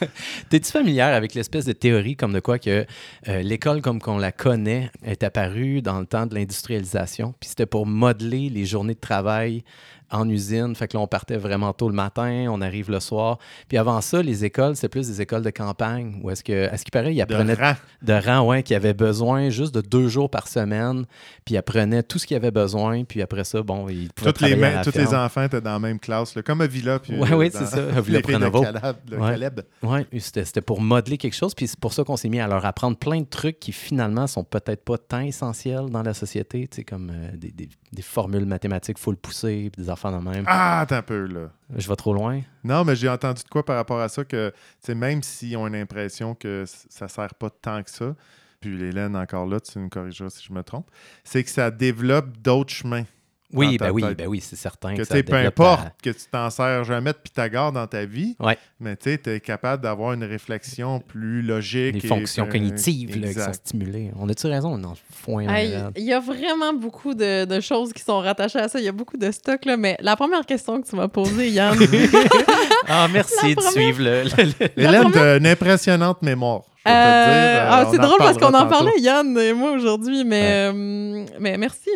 T'es-tu familière avec l'espèce de théorie comme de quoi que euh, l'école comme qu'on la connaît est apparue dans le temps de l'industrialisation, puis c'était pour modeler les journées de travail en usine. Fait que là, on partait vraiment tôt le matin, on arrive le soir. Puis avant ça, les écoles, c'est plus des écoles de campagne. Ou est-ce que, à ce qui paraît, ils De apprenaient rang. de rang, ouais, qui avait besoin juste de deux jours par semaine, puis ils apprenaient tout ce qu'ils avaient besoin, puis après ça, bon, ils pouvaient Toutes les, à la tous les enfants étaient dans la même classe, là, comme à Villa. Puis, Ouais, euh, oui, c'est ça, à Villa de. Caleb, le Ouais. Caleb. Oui, c'était pour modeler quelque chose, puis c'est pour ça qu'on s'est mis à leur apprendre plein de trucs qui finalement sont peut-être pas tant essentiels dans la société, tu sais, comme euh, des, des- des formules mathématiques full poussées, puis des enfants de même. Ah, attends un peu, là. Je vais trop loin. Non, mais j'ai entendu de quoi par rapport à ça que, tu sais, même s'ils ont l'impression que ça sert pas tant que ça, puis Hélène, encore là, tu me corrigeras si je me trompe, c'est que ça développe d'autres chemins. Oui, ben oui, ben oui, c'est certain. Que, peu importe que tu t'en sers jamais de Pythagore dans ta vie, Ouais. mais tu es capable d'avoir une réflexion plus logique. Les et- fonctions cognitives là, qui sont stimulées. On a-tu raison? Non. Il y a vraiment beaucoup de, de choses qui sont rattachées à ça. Il y a beaucoup de stock, là. Mais la première question que tu m'as posée, Yann, Ah, merci La de première- suivre le... le- le- Hélène, première- t'as une impressionnante mémoire. Euh, euh, ah, c'est drôle parce qu'on en parlait, Yann et moi, aujourd'hui, mais, euh, mais merci.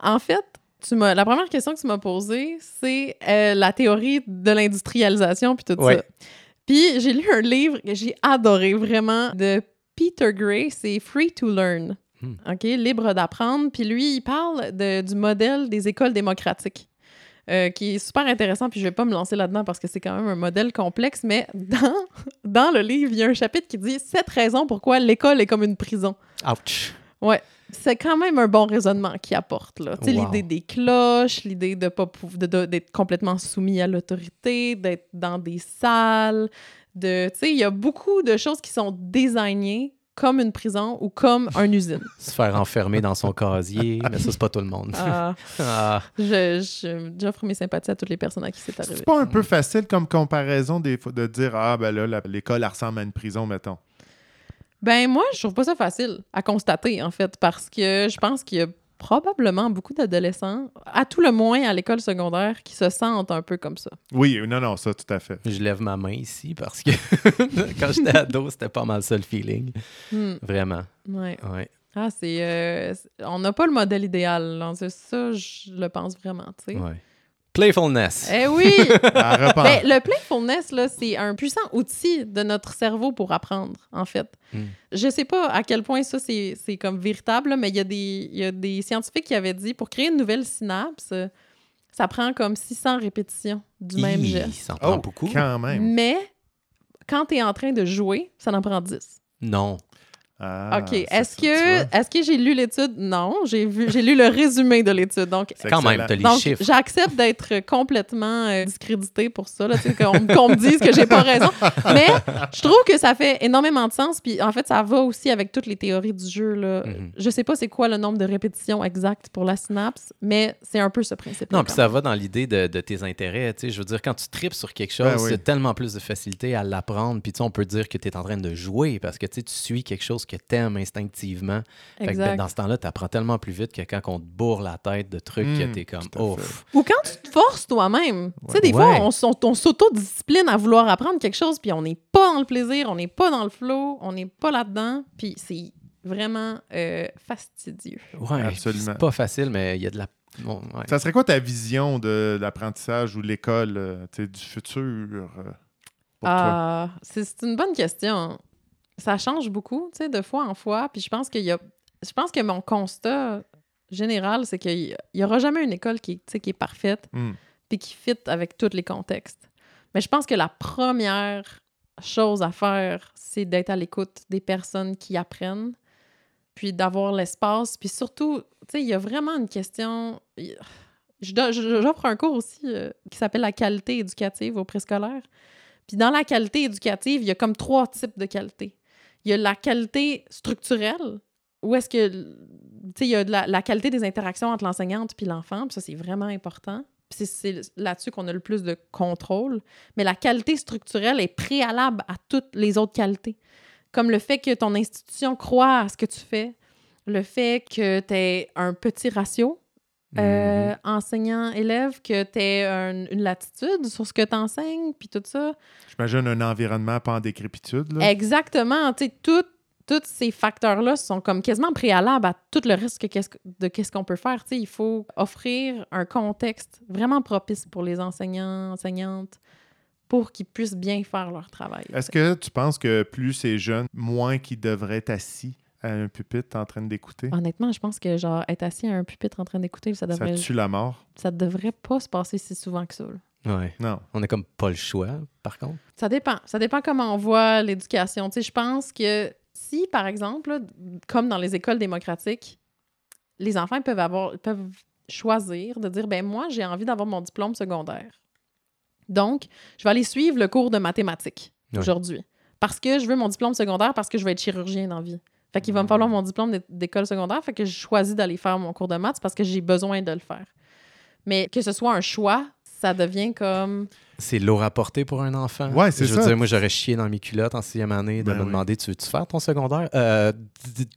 En fait, tu m'as, la première question que tu m'as posée, c'est euh, la théorie de l'industrialisation puis tout Ouais. ça. Puis j'ai lu un livre que j'ai adoré vraiment de Peter Gray, c'est Free to Learn. Hmm. OK, libre d'apprendre. Puis lui, il parle de- du modèle des écoles démocratiques. euh, qui est super intéressant, puis je vais pas me lancer là-dedans parce que c'est quand même un modèle complexe, mais dans, dans le livre, il y a un chapitre qui dit « Sept raisons pourquoi l'école est comme une prison ». Ouch. Ouais. C'est quand même un bon raisonnement qu'il apporte. Là. Wow. L'idée des cloches, l'idée de pas pouv- de- de- d'être complètement soumis à l'autorité, d'être dans des salles. De, tu sais, il y a beaucoup de choses qui sont désignées comme une prison ou comme une usine. Se faire enfermer dans son casier, mais ça, c'est pas tout le monde. Ah, Ah, je- je- J'offre mes sympathies à toutes les personnes à qui c'est arrivé. C'est pas un peu facile comme comparaison des de dire Ah, ben là, la- l'école, ressemble à une prison, mettons. Ben moi, je trouve pas ça facile à constater, en fait, parce que je pense qu'il y a probablement beaucoup d'adolescents, à tout le moins à l'école secondaire, qui se sentent un peu comme ça. Oui, non, non, ça, tout à fait. je lève ma main ici parce que quand j'étais ado, c'était pas mal ça le feeling. Hmm, Vraiment. ouais. Ouais. Ah, c'est... euh, c'est- on n'a pas le modèle idéal, là. C'est ça, je le pense vraiment, tu sais. ouais. Playfulness. Eh oui! Ben, le playfulness, là, c'est un puissant outil de notre cerveau pour apprendre, en fait. Mm. Je sais pas à quel point ça, c'est c'est comme véritable, là, mais il y, a des- il y a des scientifiques qui avaient dit, pour créer une nouvelle synapse, ça prend comme 600 répétitions du même geste. Ça en prend Oh, beaucoup. quand même. Mais quand tu es en train de jouer, ça en prend 10. Non. Ah, OK. Est-ce que, est que j'ai lu l'étude? Non. J'ai vu, j'ai lu le résumé de l'étude. Donc, Quand même, t'as les Donc, chiffres. j'accepte d'être complètement euh, discréditée pour ça, qu'on me dise que j'ai pas raison. Mais je trouve que ça fait énormément de sens. Puis en fait, ça va aussi avec toutes les théories du jeu. Là. Mhm. Je sais pas c'est quoi le nombre de répétitions exact pour la synapse, mais c'est un peu ce principe. Non, puis ça va dans l'idée de, de tes intérêts. Tu sais, je veux dire, quand tu tripes sur quelque chose, Ben oui. c'est tellement plus de facilité à l'apprendre. Puis tu sais, on peut dire que tu es en train de jouer parce que tu suis quelque chose que tu aimes instinctivement. Fait que, ben, Exact. dans ce temps-là, tu apprends tellement plus vite que quand on te bourre la tête de trucs que Mm, tu es comme ouf. Ou quand tu te forces toi-même. Tu sais, des Ouais. fois, on, on, on s'auto-discipline à vouloir apprendre quelque chose, puis on n'est pas dans le plaisir, on n'est pas dans le flow, on n'est pas là-dedans, puis c'est vraiment euh, fastidieux. Ouais, Absolument. C'est pas facile, mais il y a de la. bon, ouais. Ça serait quoi ta vision de l'apprentissage ou l'école euh, du futur euh, pour toi? Ah, c'est c'est une bonne question. Ça change beaucoup, tu sais, de fois en fois. Puis je pense qu'il y a. Je pense que mon constat général, c'est qu'il n'y aura jamais une école qui, qui est parfaite Hmm. puis qui fit avec tous les contextes. Mais je pense que la première chose à faire, c'est d'être à l'écoute des personnes qui apprennent, puis d'avoir l'espace. Puis surtout, tu sais, il y a vraiment une question. J'offre un cours aussi euh, qui s'appelle la qualité éducative au préscolaire. Puis dans la qualité éducative, il y a comme trois types de qualité. Il y a la qualité structurelle, où est-ce que, tu sais, il y a la, qualité des interactions entre l'enseignante puis l'enfant, puis ça, c'est vraiment important. Puis c'est là-dessus qu'on a le plus de contrôle. Mais la qualité structurelle est préalable à toutes les autres qualités. Comme le fait que ton institution croit à ce que tu fais, le fait que tu aies un petit ratio euh, Mhm. enseignant-élève, que tu aies une latitude sur ce que tu enseignes, puis tout ça. J'imagine un environnement pas en décrépitude. Là. Exactement. Tu sais, tout- tous ces facteurs-là sont comme quasiment préalables à tout le reste de qu'est-ce qu'on peut faire. Tu sais, il faut offrir un contexte vraiment propice pour les enseignants, enseignantes, pour qu'ils puissent bien faire leur travail. Est-ce que tu penses que plus c'est jeune, moins qu'ils devraient être assis? À un pupitre en train d'écouter? Honnêtement, je pense que genre être assis à un pupitre en train d'écouter, ça Ça devrait, tue la mort? ça devrait pas se passer si souvent que ça. là. Ouais. Non. On a comme pas le choix, par contre. Ça dépend. Ça dépend comment on voit l'éducation. Tu sais, je pense que si, par exemple, là, comme dans les écoles démocratiques, les enfants peuvent avoir peuvent choisir de dire ben moi, j'ai envie d'avoir mon diplôme secondaire. Donc, je vais aller suivre le cours de mathématiques Ouais. aujourd'hui. Parce que je veux mon diplôme secondaire parce que je vais être chirurgien dans la vie. Fait qu'il va me falloir mon diplôme d'é- d'école secondaire. Fait que je choisis d'aller faire mon cours de maths parce que j'ai besoin de le faire. Mais que ce soit un choix, ça devient comme C'est lourd à porter pour un enfant. Ouais, c'est Je veux ça. dire, moi, j'aurais chié dans mes culottes en sixième année de Ben me oui. demander Tu veux-tu faire ton secondaire? Euh,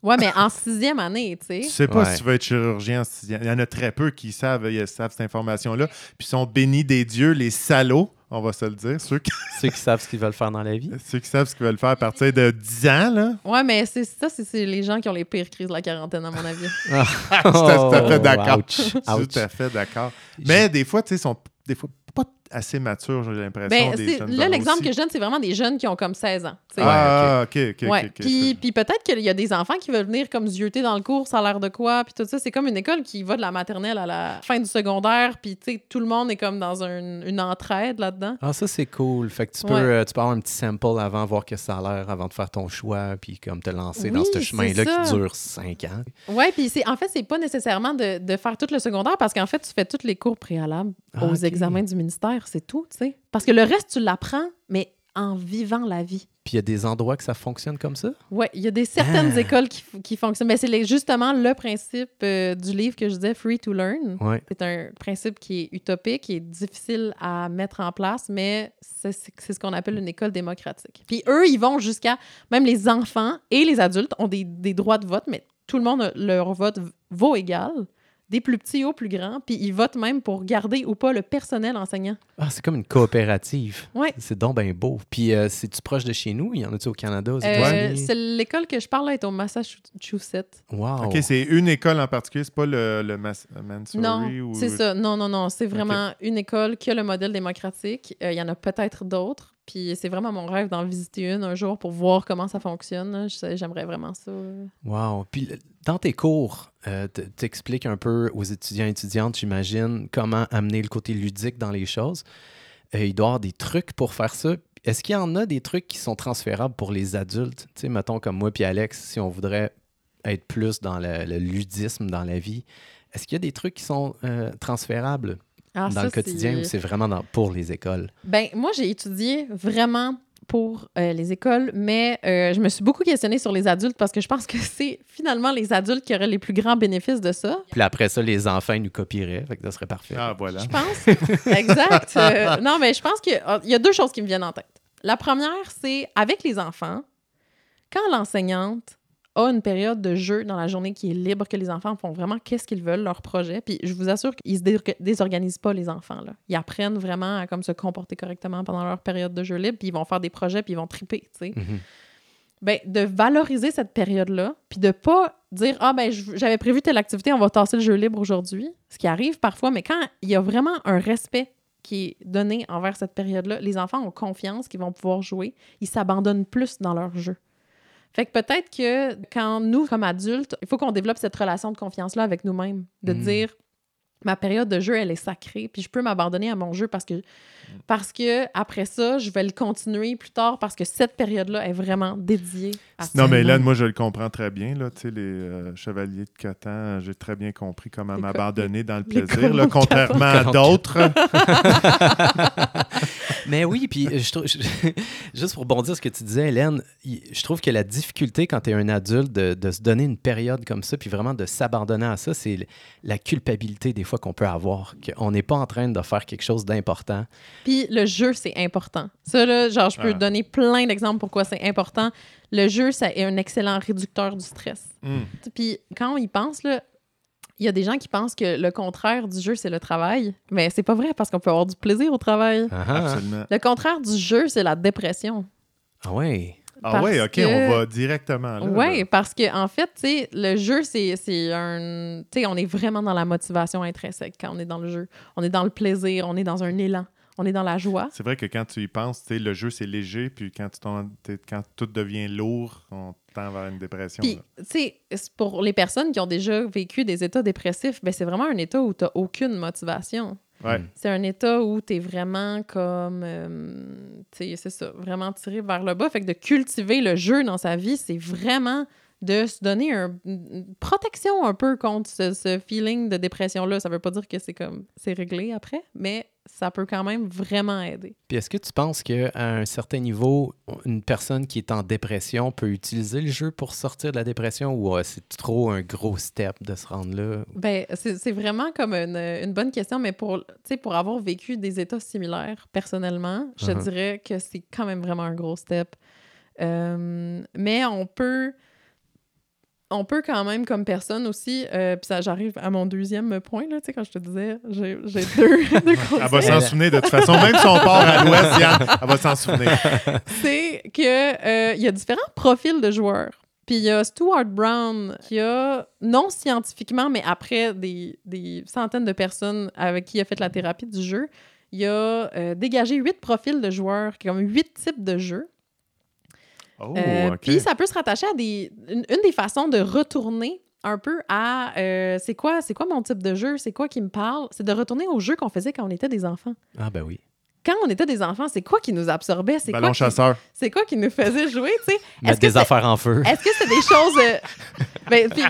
Ouais, mais en sixième année, tu sais. Tu sais pas Ouais. si tu veux être chirurgien en sixième. Il y en a très peu qui savent, ils savent cette information-là. Puis ils sont bénis des dieux, les salauds, on va se le dire. Ceux qui, Ceux qui savent ce qu'ils veulent faire dans la vie. ceux qui savent ce qu'ils veulent faire à partir de 10 ans, là. Ouais, mais c'est ça, c'est les gens qui ont les pires crises de la quarantaine, à mon avis. Tout à- tout à fait d'accord. Tout à fait d'accord. Mais des fois, tu sais, sont des fois pas assez matures, j'ai l'impression. Ben, là, l'exemple que je donne, c'est vraiment des jeunes qui ont comme 16 ans. Ah, ok, ok. Ouais. Puis, puis peut-être qu'il y a des enfants qui veulent venir comme zioter dans le cours, ça a l'air de quoi, puis tout ça. C'est comme une école qui va de la maternelle à la fin du secondaire, puis tu sais, tout le monde est comme dans un- une entraide là-dedans. Ah, ça, c'est cool. Fait que tu peux, Ouais. euh, tu peux avoir un petit sample avant, voir que ça a l'air, avant de faire ton choix, puis comme te lancer dans Oui, ce chemin-là qui dure cinq ans. Ouais, puis c'est en fait, c'est pas nécessairement de, de faire tout le secondaire parce qu'en fait, tu fais tous les cours préalables Ah, aux examens du ministère, c'est tout, tu sais. Parce que le reste, tu l'apprends, mais en vivant la vie. Puis il y a des endroits que ça fonctionne comme ça? Ouais, il y a des certaines Ah. écoles qui, qui fonctionnent. Mais c'est justement le principe euh, du livre que je disais, Free to Learn. Ouais. C'est un principe qui est utopique, qui est difficile à mettre en place, mais c'est ce qu'on appelle une école démocratique. Puis eux, ils vont jusqu'à... Même les enfants et les adultes ont des, des droits de vote, mais tout le monde, leur vote vaut égal, des plus petits aux plus grands, puis ils votent même pour garder ou pas le personnel enseignant. Ah, c'est comme une coopérative. Ouais. C'est donc bien beau. Puis euh, c'est-tu proche de chez nous? Il y en a-tu au Canada, aux Euh, États-Unis? c'est l'école que je parle là est au Massachusetts. wow. Ok, c'est une école en particulier, c'est pas le, le Mas- Mansouri Non, ou... c'est ça. Non, non, non. C'est vraiment une école qui a le modèle démocratique. Euh, Il y en a peut-être d'autres. Puis c'est vraiment mon rêve d'en visiter une un jour pour voir comment ça fonctionne. J'aimerais vraiment ça. Wow. Puis le- dans tes cours, euh, t'expliques un peu aux étudiants et étudiantes, j'imagine, comment amener le côté ludique dans les choses. Euh, il doit avoir des trucs pour faire ça. Est-ce qu'il y en a des trucs qui sont transférables pour les adultes? Tu sais, mettons comme moi puis Alex, si on voudrait être plus dans le, le ludisme dans la vie, est-ce qu'il y a des trucs qui sont euh, transférables? Ah, dans ça, le quotidien ou c'est- vraiment dans- pour les écoles? Ben, moi, j'ai étudié vraiment pour euh, les écoles, mais euh, je me suis beaucoup questionnée sur les adultes parce que je pense que c'est finalement les adultes qui auraient les plus grands bénéfices de ça. Puis après ça, les enfants ils nous copieraient, fait que ça serait parfait. Ah, voilà. Je pense. exact. Euh, non, mais je pense qu'il y a deux choses qui me viennent en tête. La première, c'est avec les enfants, quand l'enseignante a une période de jeu dans la journée qui est libre, que les enfants font vraiment qu'est-ce qu'ils veulent, leur projet. Puis je vous assure qu'ils se dé- désorganisent pas, les enfants. Là. Ils apprennent vraiment à comme, se comporter correctement pendant leur période de jeu libre, puis ils vont faire des projets, puis ils vont triper, tu sais. Mhm. Ben, de valoriser cette période-là, puis de pas dire Ah, ben, j'avais prévu telle activité, on va tasser le jeu libre aujourd'hui. Ce qui arrive parfois, mais quand il y a vraiment un respect qui est donné envers cette période-là, les enfants ont confiance qu'ils vont pouvoir jouer, ils s'abandonnent plus dans leur jeu. Fait que peut-être que quand nous, comme adultes, il faut qu'on développe cette relation de confiance-là avec nous-mêmes, de Mm. dire ma période de jeu, elle est sacrée, puis je peux m'abandonner à mon jeu parce que, parce que après ça, je vais le continuer plus tard parce que cette période-là est vraiment dédiée à ça. Non, mais là, moi, je le comprends très bien. Là, tu sais, les euh, chevaliers de Catan, j'ai très bien compris comment m'abandonner dans le plaisir, là, contrairement à d'autres. Mais oui, puis euh, je trouve, je- juste pour bondir ce que tu disais, Hélène, je trouve que la difficulté quand tu es un adulte de, de se donner une période comme ça, puis vraiment de s'abandonner à ça, c'est la culpabilité des fois qu'on peut avoir, qu'on n'est pas en train de faire quelque chose d'important. Puis le jeu, c'est important. Ça, là, genre, je peux Ah. donner plein d'exemples pourquoi c'est important. Le jeu, ça est un excellent réducteur du stress. Hum. Puis quand on y pense, là, il y a des gens qui pensent que le contraire du jeu, c'est le travail. Mais c'est pas vrai parce qu'on peut avoir du plaisir au travail. Ah, ah. Absolument. Le contraire du jeu, c'est la dépression. Ah ouais. Ah Parce oui, OK, que- on va directement là. Oui, parce que en fait, tu sais, le jeu, c'est c'est un. Tu sais, on est vraiment dans la motivation intrinsèque quand on est dans le jeu. On est dans le plaisir, on est dans un élan, on est dans la joie. C'est vrai que quand tu y penses, tu sais, le jeu, c'est léger, puis quand, tu quand tout devient lourd, on tend vers une dépression. Puis, tu sais, c'est pour les personnes qui ont déjà vécu des états dépressifs, ben c'est vraiment un état où tu n'as aucune motivation. Ouais. Mm. C'est un état où tu es vraiment comme. euh, tu sais, c'est ça, vraiment tiré vers le bas. Fait que de cultiver le jeu dans sa vie, c'est vraiment de se donner un- une protection un peu contre ce, ce feeling de dépression-là. Ça veut pas dire que c'est comme. C'est réglé après, mais ça peut quand même vraiment aider. Puis est-ce que tu penses qu'à un certain niveau, une personne qui est en dépression peut utiliser le jeu pour sortir de la dépression ou euh, c'est trop un gros step de se rendre là? Ben, c'est vraiment comme une, une bonne question, mais pour, pour avoir vécu des états similaires, personnellement, je Uh-huh. dirais que c'est quand même vraiment un gros step. Euh, mais on peut, on peut quand même, comme personne aussi, euh, puis ça, j'arrive à mon deuxième point, là, tu sais, quand je te disais, j'ai j'ai deux, Elle va s'en souvenir de toute façon. Même si on part à l'ouest, Yann, elle va s'en souvenir. c'est que euh, il y a différents profils de joueurs. Puis il y a Stuart Brown qui a, non scientifiquement, mais après des, des centaines de personnes avec qui il a fait la thérapie du jeu, Il a euh, dégagé huit profils de joueurs, comme huit types de jeux. Oh, Euh. Puis ça peut se rattacher à des. Une, une des façons de retourner un peu à euh, c'est quoi, c'est quoi mon type de jeu, c'est quoi qui me parle, c'est de retourner aux jeux qu'on faisait quand on était des enfants. Ah, ben oui. Quand on était des enfants, c'est quoi qui nous absorbait, c'est Ballon quoi, qui, chasseur. c'est quoi qui nous faisait jouer, tu sais? Mettre que des affaires en feu. Est-ce que c'est des choses. euh, ben, puis,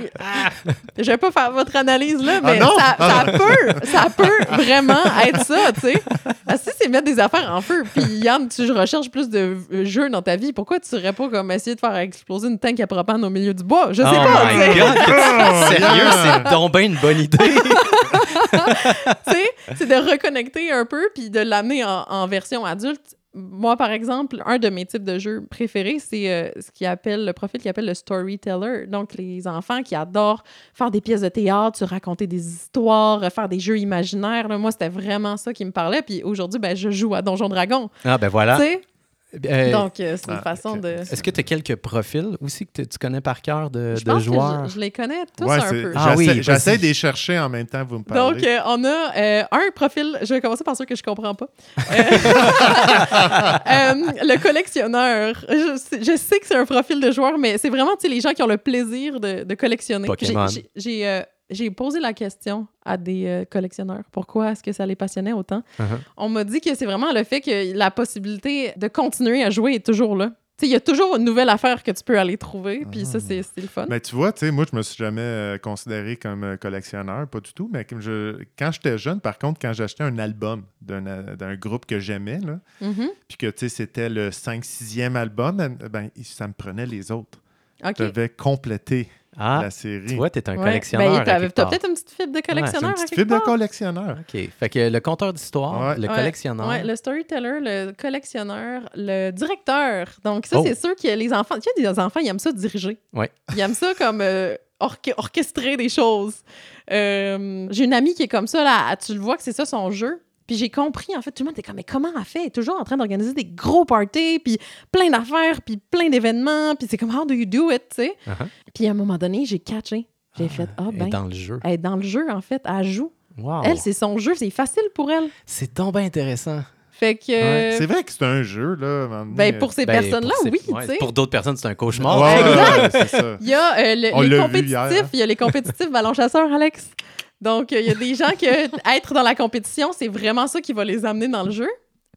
je vais pas faire votre analyse là, mais Ah non? ça, ça peut, ça peut vraiment être ça, tu sais. Ah, Si c'est mettre des affaires en feu, puis Yann, tu recherches plus de jeux dans ta vie, pourquoi tu serais pas comme essayer de faire exploser une tank à propane au milieu du bois? Je sais oh pas, my. God! Sérieux, c'est donc bien une bonne idée. C'est de reconnecter un peu puis de l'amener en, en version adulte. Moi, par exemple, un de mes types de jeux préférés, c'est euh, ce qui appelle le profil qui appelle le storyteller. Donc, les enfants qui adorent faire des pièces de théâtre, se raconter des histoires, faire des jeux imaginaires. là. Moi, c'était vraiment ça qui me parlait. Puis aujourd'hui, ben, je joue à Donjon Dragon. Ah, ben voilà. Euh, Donc, euh, c'est une ah, façon de. Est-ce que tu as quelques profils aussi que tu- connais par cœur de, Je de pense joueurs? que je, je les connais tous Ouais, un peu. Ah oui, j'essaie-. J'essaie de les chercher en même temps vous me parlez. Donc, euh, on a euh, un profil. Je vais commencer par ceux que je comprends pas. Le collectionneur. Je, sais- je sais que c'est un profil de joueur, mais c'est vraiment les gens qui ont le plaisir de, de collectionner. Pokémon. J'ai- j'ai- posé la question à des euh, collectionneurs. Pourquoi est-ce que ça les passionnait autant? Uh-huh. On m'a dit que c'est vraiment le fait que la possibilité de continuer à jouer est toujours là. Il y a toujours une nouvelle affaire que tu peux aller trouver, puis ça, c'est c'est le fun. Mais tu vois, moi, je me suis jamais euh, considéré comme euh, collectionneur, pas du tout. Mais comme je, quand j'étais jeune, par contre, quand j'achetais un album d'un euh, groupe que j'aimais, Mhm. puis que, c'était le 5-6e album, euh, ben, ça me prenait les autres. Je devais compléter Ah, la série. tu vois, tu es un Ouais. collectionneur. Ben, t'as peut-être une petite fibre de collectionneur. une à petite fibre de collectionneur. OK. Fait que le conteur d'histoire, Ouais. le Ouais. collectionneur. Ouais, le storyteller, le collectionneur, le directeur. Donc, ça, Oh. c'est sûr que les enfants, il y a des enfants, ils aiment ça diriger. Ouais. Ils aiment ça comme euh, orche- orchestrer des choses. Euh, J'ai une amie qui est comme ça, là, tu le vois que c'est ça son jeu. Puis j'ai compris, en fait, tout le monde était comme, mais comment elle fait? Elle est toujours en train d'organiser des gros parties, puis plein d'affaires, puis plein d'événements, puis c'est comme, how do you do it, tu sais? Uh-huh. Puis à un moment donné, j'ai catché. J'ai fait, ah ben, dans le jeu. elle est dans le jeu, en fait, elle joue. Wow. Elle, c'est son jeu, c'est facile pour elle. C'est donc bien intéressant. Fait que, Ouais, C'est vrai que c'est un jeu, là. ben, pour ces Ben, personnes-là, oui, ouais, tu sais. Pour d'autres personnes, c'est un euh, cauchemar. ouais, Exact. ouais, c'est ça. Il y a euh, le- les compétitifs, hier, hein. il y a les compétitifs ballon chasseur, Alex. Donc, euh, il y a des gens que être dans la compétition, c'est vraiment ça qui va les amener dans le jeu.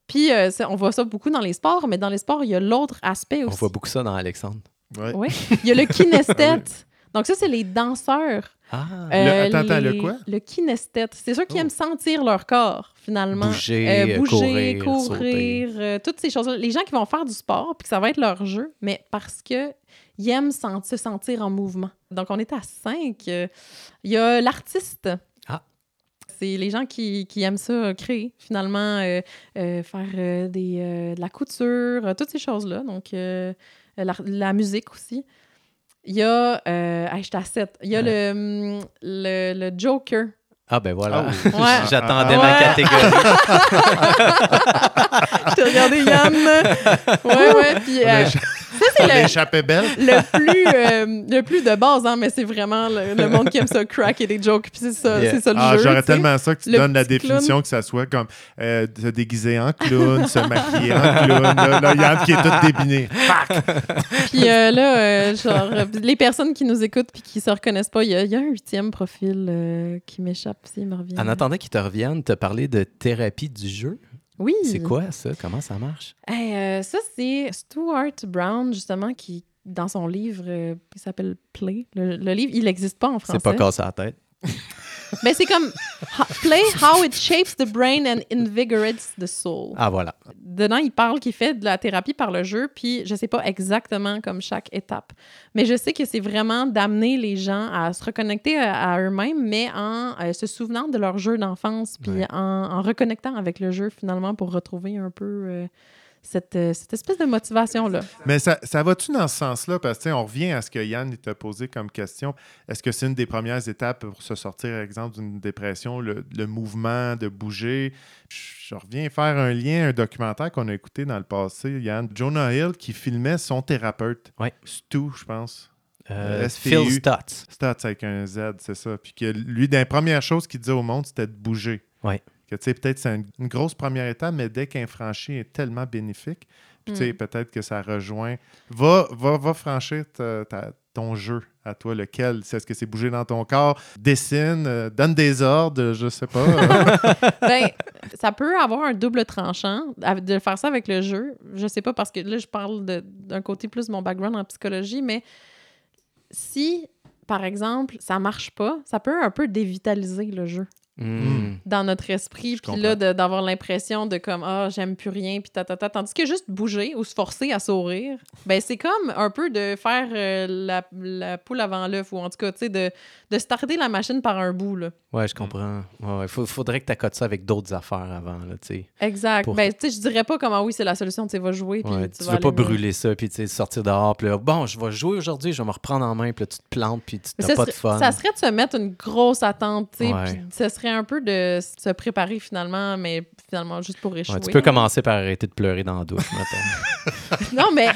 Puis, euh, ça- on voit ça beaucoup dans les sports, mais dans les sports, il y a l'autre aspect On aussi. voit beaucoup ça dans Alexandre. Ouais. Il y a le kinesthète. Donc, ça, c'est les danseurs. Ah, Euh, attends, attends, le quoi? Le kinesthète. C'est ceux qui Oh. aiment sentir leur corps, finalement. Bouger, Euh, euh, bouger, courir, courir, euh, toutes ces choses-là. Les gens qui vont faire du sport, puis que ça va être leur jeu, mais parce que ils aiment sen- se sentir en mouvement. Donc, on est à cinq. Euh, Il y a l'artiste. Ah. C'est les gens qui, qui aiment ça, créer, finalement, euh, euh, faire euh, des, euh, de la couture, toutes ces choses-là. Donc, euh, la, la musique aussi. Il y a... Euh, hey, j'étais à sept. Il y a le, hum, le, le Joker. ah, ben voilà. Oh. Ouais. J'attendais Ah, ma ouais. catégorie. Je t'ai regardé Yann. Ouais, ouais. Puis, euh, c'est le, échappé belle. le plus, euh, le plus de base, hein, mais c'est vraiment le, le monde qui aime ça, crack et des jokes. Puis c'est ça, Yeah. c'est ça le Ah, jeu. j'aurais tellement ça que tu Le donnes la définition que ça soit comme euh, se déguiser en clown, se maquiller en clown. Là, là, Yann qui est tout débiné. Puis euh, là, euh, genre, les personnes qui nous écoutent puis qui se reconnaissent pas, il y, a- il y a un huitième profil euh, qui m'échappe s'il me revient. En attendant qu'ils te reviennent, te parler de thérapie du jeu? Oui. C'est quoi ça? Comment ça marche? Hey, euh, ça, c'est Stuart Brown, justement, qui, dans son livre, euh, qui s'appelle Play. Le, le livre, il n'existe pas en français. C'est pas cassé la tête. Mais c'est comme Play How It Shapes the Brain and Invigorates the Soul. Ah, voilà. Dedans, il parle qu'il fait de la thérapie par le jeu, puis je sais pas exactement comme chaque étape. Mais je sais que c'est vraiment d'amener les gens à se reconnecter à, à eux-mêmes, mais en euh, se souvenant de leur jeu d'enfance, puis Ouais. en, en reconnectant avec le jeu finalement pour retrouver un peu euh, cette, euh, cette espèce de motivation-là. Mais ça, ça va-tu dans ce sens-là? Parce que on revient à ce que Yann t'a posé comme question. Est-ce que c'est une des premières étapes pour se sortir, par exemple, d'une dépression, le, le mouvement de bouger? Je, je reviens faire un lien, un documentaire qu'on a écouté dans le passé, Yann. Jonah Hill qui filmait son thérapeute. Ouais. Stu, je pense. Euh. Phil Stutz. Stats avec un Z, c'est ça. Puis que lui, d'une première chose qu'il disait au monde, c'était de bouger. Ouais. Que peut-être c'est une, une grosse première étape, mais dès qu'un franchi est tellement bénéfique, puis, tu sais, Mm. peut-être que ça rejoint. Va, va, va franchir ta- ta- ton jeu à toi, lequel? C'est- Est-ce que c'est bouger dans ton corps? Dessine, euh, donne des ordres, je sais pas. Ben, ça peut avoir un double tranchant de faire ça avec le jeu. Je sais pas parce que là, je parle d'un côté plus de mon background en psychologie, mais si, par exemple, ça marche pas, ça peut un peu dévitaliser le jeu Hmm. dans notre esprit, puis là, d'avoir l'impression de comme, ah, j'aime plus rien, puis ta, ta, ta. Tandis que juste bouger ou se forcer à sourire, ben c'est comme un peu de faire euh, la, la poule avant l'œuf, ou en tout cas, tu sais, de, de starter la machine par un bout, là. Ouais, je comprends. Ouais, ouais. Faudrait que tu accotes ça avec d'autres affaires avant, là, tu sais. Exact. Pour- Ben, tu sais, je dirais pas comme, ah oui, c'est la solution, tu sais, va jouer, puis Ouais, tu, tu vas veux pas mieux. brûler ça, puis tu sais, sortir dehors, puis bon, je vais jouer aujourd'hui, je vais me reprendre en main, puis tu te plantes, puis tu n'as ça, pas de fun. ça serait de se mettre une grosse attente, tu sais, puis ce serait un peu de se préparer finalement, mais finalement juste pour échouer. Ouais, tu peux commencer par arrêter de pleurer dans la douche. Non, mais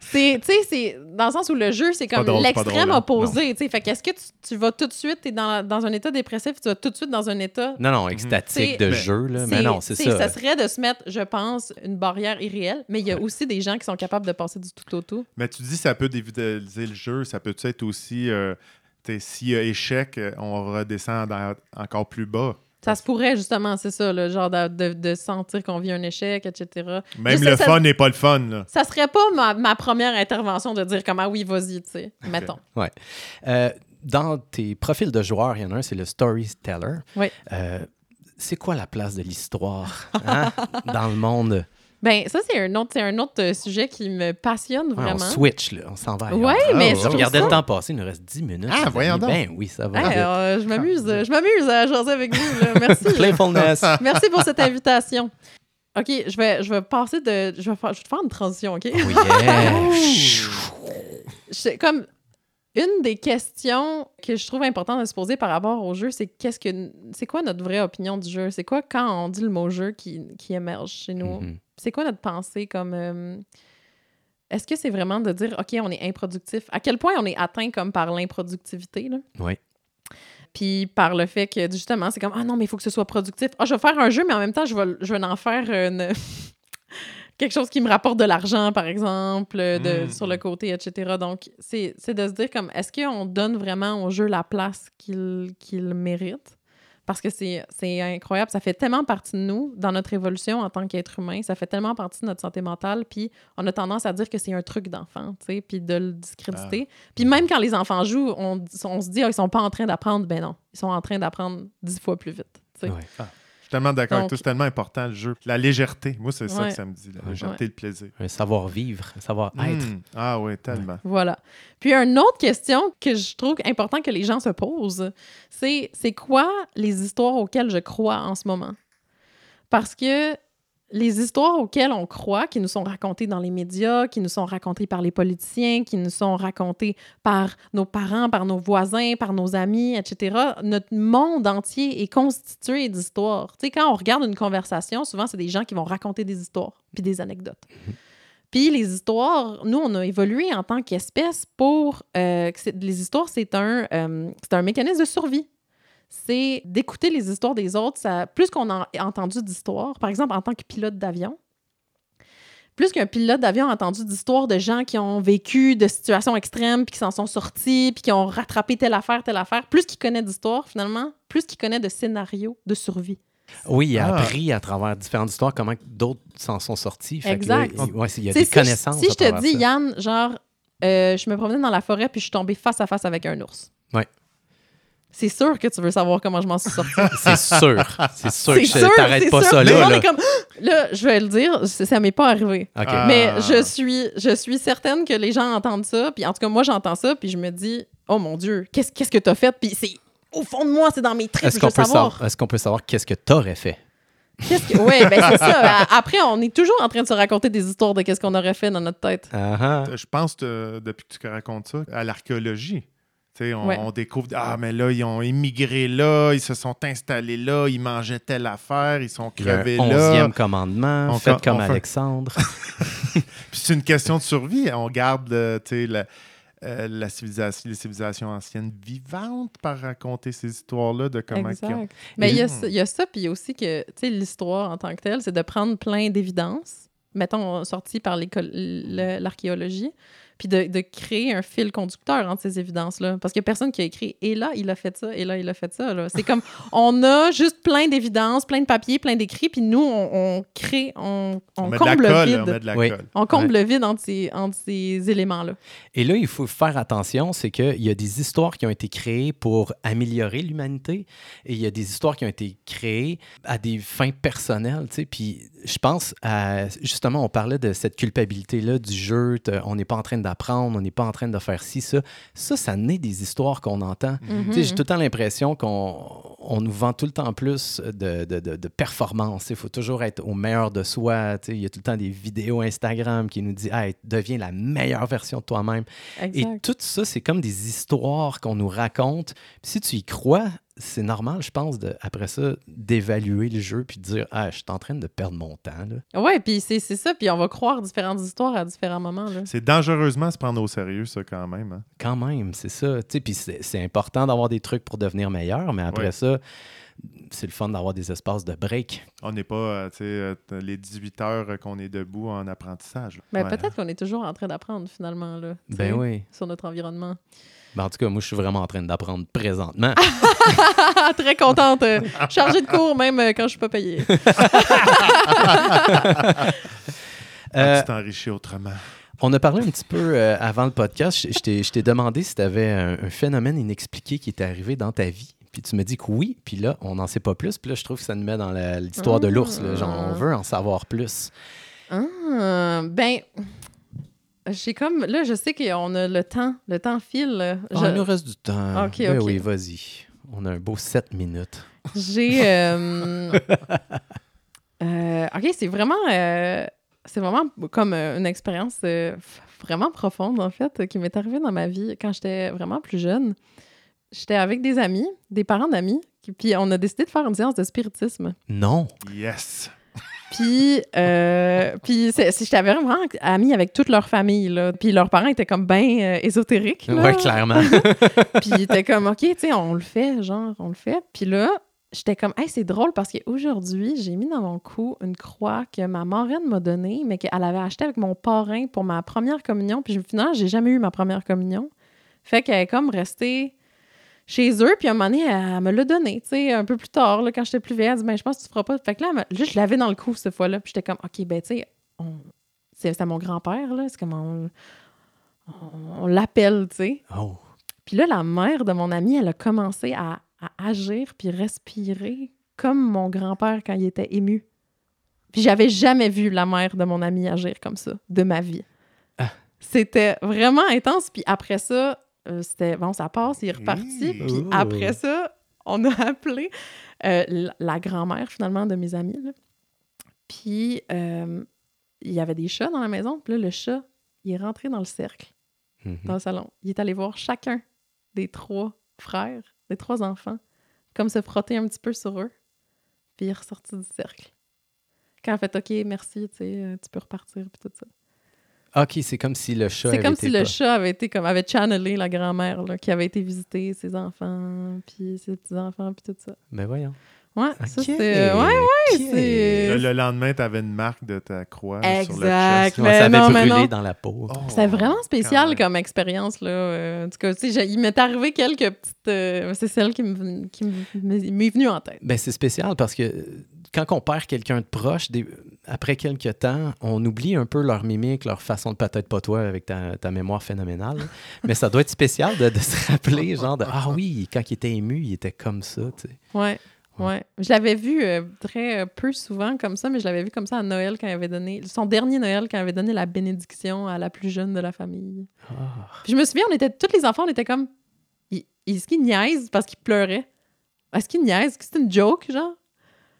c'est, tu sais, c'est dans le sens où le jeu, c'est comme l'extrême drôle, hein. opposé, tu sais. Fait qu'est-ce que tu, tu vas tout de suite, t'es dans, dans un état dépressif, tu vas tout de suite dans un état... Non, non, extatique de Mais- jeu, là. Mais non, c'est ça. Ça serait de se mettre, je pense, une barrière irréelle, mais il y a aussi des gens qui sont capables de passer du tout au tout. mais tu dis ça peut dévitaliser le jeu, ça peut être aussi. euh, S'il y a échec, euh, on redescend dans- encore plus bas. Ça se pourrait, justement, c'est ça, le genre de, de- de sentir qu'on vit un échec, etc. Même le ça- fun n'est pas le fun. Là. Ça serait pas ma, ma première intervention de dire comme ah oui, vas-y, tu sais, mettons. Euh, dans tes profils de joueurs, il y en a un, c'est le storyteller. Oui. Euh, c'est quoi la place de l'histoire hein, dans le monde? Ben, ça, c'est un autre, c'est un autre euh, sujet qui me passionne Ouais, on vraiment. switch, là. On s'en va. Ouais, Ah, mais ouais. je regardais ça- le temps passer, il nous reste 10 minutes. Ah, voyons amis. donc. Ben oui, ça va. Euh, je m'amuse, je m'amuse à jaser avec vous. là. Merci. Playfulness. Merci pour cette invitation. OK, je vais, je vais passer de. Je vais, faire, je vais te faire une transition, OK? Oh yeah! Je- comme une des questions que je trouve importante de se poser par rapport au jeu, c'est qu'est-ce que c'est quoi notre vraie opinion du jeu? C'est quoi quand on dit le mot jeu qui, qui émerge chez nous? Mhm. C'est quoi notre pensée comme euh, est-ce que c'est vraiment de dire OK, on est improductif? À quel point on est atteint comme par l'improductivité? là? Oui. Puis par le fait que justement, c'est comme Ah non, mais il faut que ce soit productif. Ah, je vais faire un jeu, mais en même temps, je vais, je vais en faire une. Quelque chose qui me rapporte de l'argent, par exemple, de, Mm. sur le côté, etc. Donc, c'est de se dire comme est-ce qu'on donne vraiment au jeu la place qu'il qu'il mérite? Parce que c'est incroyable. Ça fait tellement partie de nous, dans notre évolution en tant qu'être humain. Ça fait tellement partie de notre santé mentale. Puis on a tendance à dire que c'est un truc d'enfant, tu sais, puis de le discréditer. Puis même quand les enfants jouent, on, on se dit, ah, ils sont pas en train d'apprendre. Ben non, ils sont en train d'apprendre dix fois plus vite. Ouais. Je suis tellement d'accord avec toi, c'est tellement important le jeu. La légèreté, moi, c'est ça Ouais. que ça me dit, la Ouais. légèreté et le plaisir. Un savoir-vivre, un savoir-être. Mm. Ah oui, tellement. Voilà. Puis une autre question que je trouve important que les gens se posent, c'est c'est quoi les histoires auxquelles je crois en ce moment? Parce que les histoires auxquelles on croit, qui nous sont racontées dans les médias, qui nous sont racontées par les politiciens, qui nous sont racontées par nos parents, par nos voisins, par nos amis, etc., notre monde entier est constitué d'histoires. Tu sais, quand on regarde une conversation, souvent, c'est des gens qui vont raconter des histoires puis des anecdotes. Puis les histoires, nous, on a évolué en tant qu'espèce pour... euh, les histoires, c'est un, euh, c'est un mécanisme de survie. C'est d'écouter les histoires des autres. Ça, plus qu'on a entendu d'histoires, par exemple, en tant que pilote d'avion, plus qu'un pilote d'avion a entendu d'histoires de gens qui ont vécu de situations extrêmes, puis qui s'en sont sortis, puis qui ont rattrapé telle affaire, telle affaire, plus qu'il connaît d'histoires, finalement, plus qu'il connaît de scénarios de survie. Oui, il a Ah. appris à travers différentes histoires comment d'autres s'en sont sortis. Fait que Exact. là, il- ouais, c'est- il y a des si je- connaissances. Si je, te dis, ça. Yann, genre, euh, je me promenais dans la forêt puis je suis tombée face à face avec un ours. Ouais. C'est sûr que tu veux savoir comment je m'en suis sortie. C'est sûr. C'est sûr que je t'arrête pas sûr. ça là. là. est comme, là, je vais le dire, ça m'est pas arrivé. Ah. Mais je suis, je suis certaine que les gens entendent ça. Puis en tout cas, moi, j'entends ça. Puis je me dis, oh mon Dieu, qu'est-ce qu'est-ce que t'as fait? Puis c'est au fond de moi, c'est dans mes tripes. Est-ce qu'on peut, savoir. savoir... Est-ce qu'on peut savoir qu'est-ce que t'aurais fait? Qu'est-ce que... Oui, ben c'est ça. A- Après, on est toujours en train de se raconter des histoires de qu'est-ce qu'on aurait fait dans notre tête. Ah, ah. Je pense, euh, depuis que tu racontes ça, à l'archéologie. On, Ouais. on découvre, ah, mais là, ils ont immigré là, ils se sont installés là, ils mangeaient telle affaire, ils sont crevés là. onzième commandement. On Faites fait- comme on fait- Alexandre. Puis c'est une question de survie. On garde le- sais, la- euh, la civilisation, les civilisations anciennes vivantes par raconter ces histoires-là de comment... ont- Exact. Mais il y, a ça- il y a ça, puis il y a aussi que, tu sais, l'histoire en tant que telle, c'est de prendre plein d'évidences, mettons, sorties par l'école- le- l'archéologie, puis de, de créer un fil conducteur entre ces évidences-là. Parce qu'il n'y a personne qui a écrit « Et là, il a fait ça, et là, il a fait ça. là. C'est comme, on a juste plein d'évidences, plein de papiers, plein d'écrits, puis nous, on, on crée, on, on de comble le colle, vide. on met de la Oui. colle. On comble le vide entre ces, entre ces éléments-là. Et là, il faut faire attention, c'est qu'il y a des histoires qui ont été créées pour améliorer l'humanité et il y a des histoires qui ont été créées à des fins personnelles, tu sais. Puis je pense à, justement, on parlait de cette culpabilité-là du jeu, on n'est pas en train d'apprendre, on n'est pas en train de faire ci, ça. Ça, ça naît des histoires qu'on entend. Tu sais, J'ai tout le temps l'impression qu'on on nous vend tout le temps plus de, de, de, de performance. Il faut toujours être au meilleur de soi. Il y a tout le temps des vidéos Instagram qui nous disent hey, deviens la meilleure version de toi-même. Et tout ça, c'est comme des histoires qu'on nous raconte. Puis si tu y crois, c'est normal, je pense, de, après ça, d'évaluer le jeu puis de dire Ah, je suis en train de perdre mon temps. Là. Ouais, puis c'est c'est ça, puis on va croire différentes histoires à différents moments. C'est dangereusement se prendre au sérieux, ça, quand même. hein. Quand même, c'est ça. Tu sais, Puis c'est c'est important d'avoir des trucs pour devenir meilleur, mais après Ouais. ça, c'est le fun d'avoir des espaces de break. On n'est pas, euh, tu sais, euh, les 18 heures qu'on est debout en apprentissage. Ouais. peut-être qu'on est toujours en train d'apprendre finalement là, Ben oui. sur notre environnement. Ben, en tout cas, moi, je suis vraiment en train d'apprendre présentement. Très contente, euh, chargée de cours même euh, quand je suis pas payée. Ah, Euh, tu t'enrichis autrement. On a parlé un petit peu euh, avant le podcast. Je, t'ai- demandé si tu avais un, un phénomène inexpliqué qui était arrivé dans ta vie. Puis tu me dis que oui. Puis là, on n'en sait pas plus. Puis là, je trouve que ça nous met dans l'histoire de l'ours. là. Genre, on veut en savoir plus. Ah, ben, j'ai comme là, je sais qu'on a le temps, le temps file. Ah, Je- il nous reste du temps. Ok, Ben ok. oui, vas-y. On a un beau 7 minutes. J'ai. euh, euh, ok, c'est vraiment. euh, c'est vraiment comme une expérience euh, vraiment profonde, en fait, qui m'est arrivée dans ma vie quand j'étais vraiment plus jeune. J'étais avec des amis, des parents d'amis, puis on a décidé de faire une séance de spiritisme. Non. Yes! Puis, euh, puis j'étais vraiment amie avec toute leur famille, là. Puis leurs parents étaient comme bien ésotériques. là. Ouais, clairement. Puis il était comme, OK, tu sais, on le fait, genre, on le fait. Puis là, j'étais comme, hey, c'est drôle parce qu'aujourd'hui, j'ai mis dans mon cou une croix que ma marraine m'a donnée, mais qu'elle avait achetée avec mon parrain pour ma première communion. Puis finalement, j'ai jamais eu ma première communion. Fait qu'elle est comme restée chez eux, puis à un moment donné, elle me l'a donnée, tu sais, un peu plus tard, là, quand j'étais plus vieille, elle dit, ben, je pense que tu feras pas. Fait que là, là, je l'avais dans le cou cette fois-là, puis j'étais comme, OK, ben, tu sais, on... c'est à mon grand-père, là, c'est comme on, on- on l'appelle, tu sais. Oh. Puis là, la mère de mon ami, elle a commencé à, à agir puis respirer comme mon grand-père quand il était ému. Puis j'avais jamais vu la mère de mon ami agir comme ça de ma vie. Ah. C'était vraiment intense. Puis après ça, euh, c'était bon, ça passe, il est reparti. Mmh. Puis Oh. après ça, on a appelé euh, la, grand-mère finalement de mes amis. là. Puis euh, il y avait des chats dans la maison. Puis là, le chat, il est rentré dans le cercle Mhm. dans le salon. Il est allé voir chacun des trois frères, des trois enfants, comme se frotter un petit peu sur eux, puis il est ressorti du cercle. Quand elle fait OK, merci, tu sais, tu peux repartir, puis tout ça. OK, c'est comme si le chat C'est avait comme été si le chat avait été comme avait channelé la grand-mère là, qui avait été visiter ses enfants, puis ses petits-enfants, puis tout ça. Ben voyons. Ouais, ça OK. c'était. Ouais, c'est- Le, le lendemain, tu avais une marque de ta croix sur le chest. Ouais, Mais ça avait non, brûlé non. dans la peau. Oh, C'était vraiment spécial comme expérience, là. Euh, en tout cas, tu sais, j'ai- il m'est arrivé quelques petites... euh, c'est celle qui me- qui me- m'est venue en tête. Ben, c'est spécial parce que quand on perd quelqu'un de proche, des- après quelques temps, on oublie un peu leur mimique, leur façon de peut-être pas toi avec ta, ta mémoire phénoménale. Mais ça doit être spécial de, de se rappeler, genre de Ah oui, quand il était ému, il était comme ça, tu sais. Ouais. Ouais. Je l'avais vu euh, très euh, peu souvent comme ça, mais je l'avais vu comme ça à Noël quand il avait donné... Son dernier Noël quand il avait donné la bénédiction à la plus jeune de la famille. Ah. Puis je me souviens, on était... Tous les enfants, on était comme... Est-ce qu'il niaise parce qu'il pleurait? Est-ce qu'il niaise? Est-ce que c'était une joke, genre?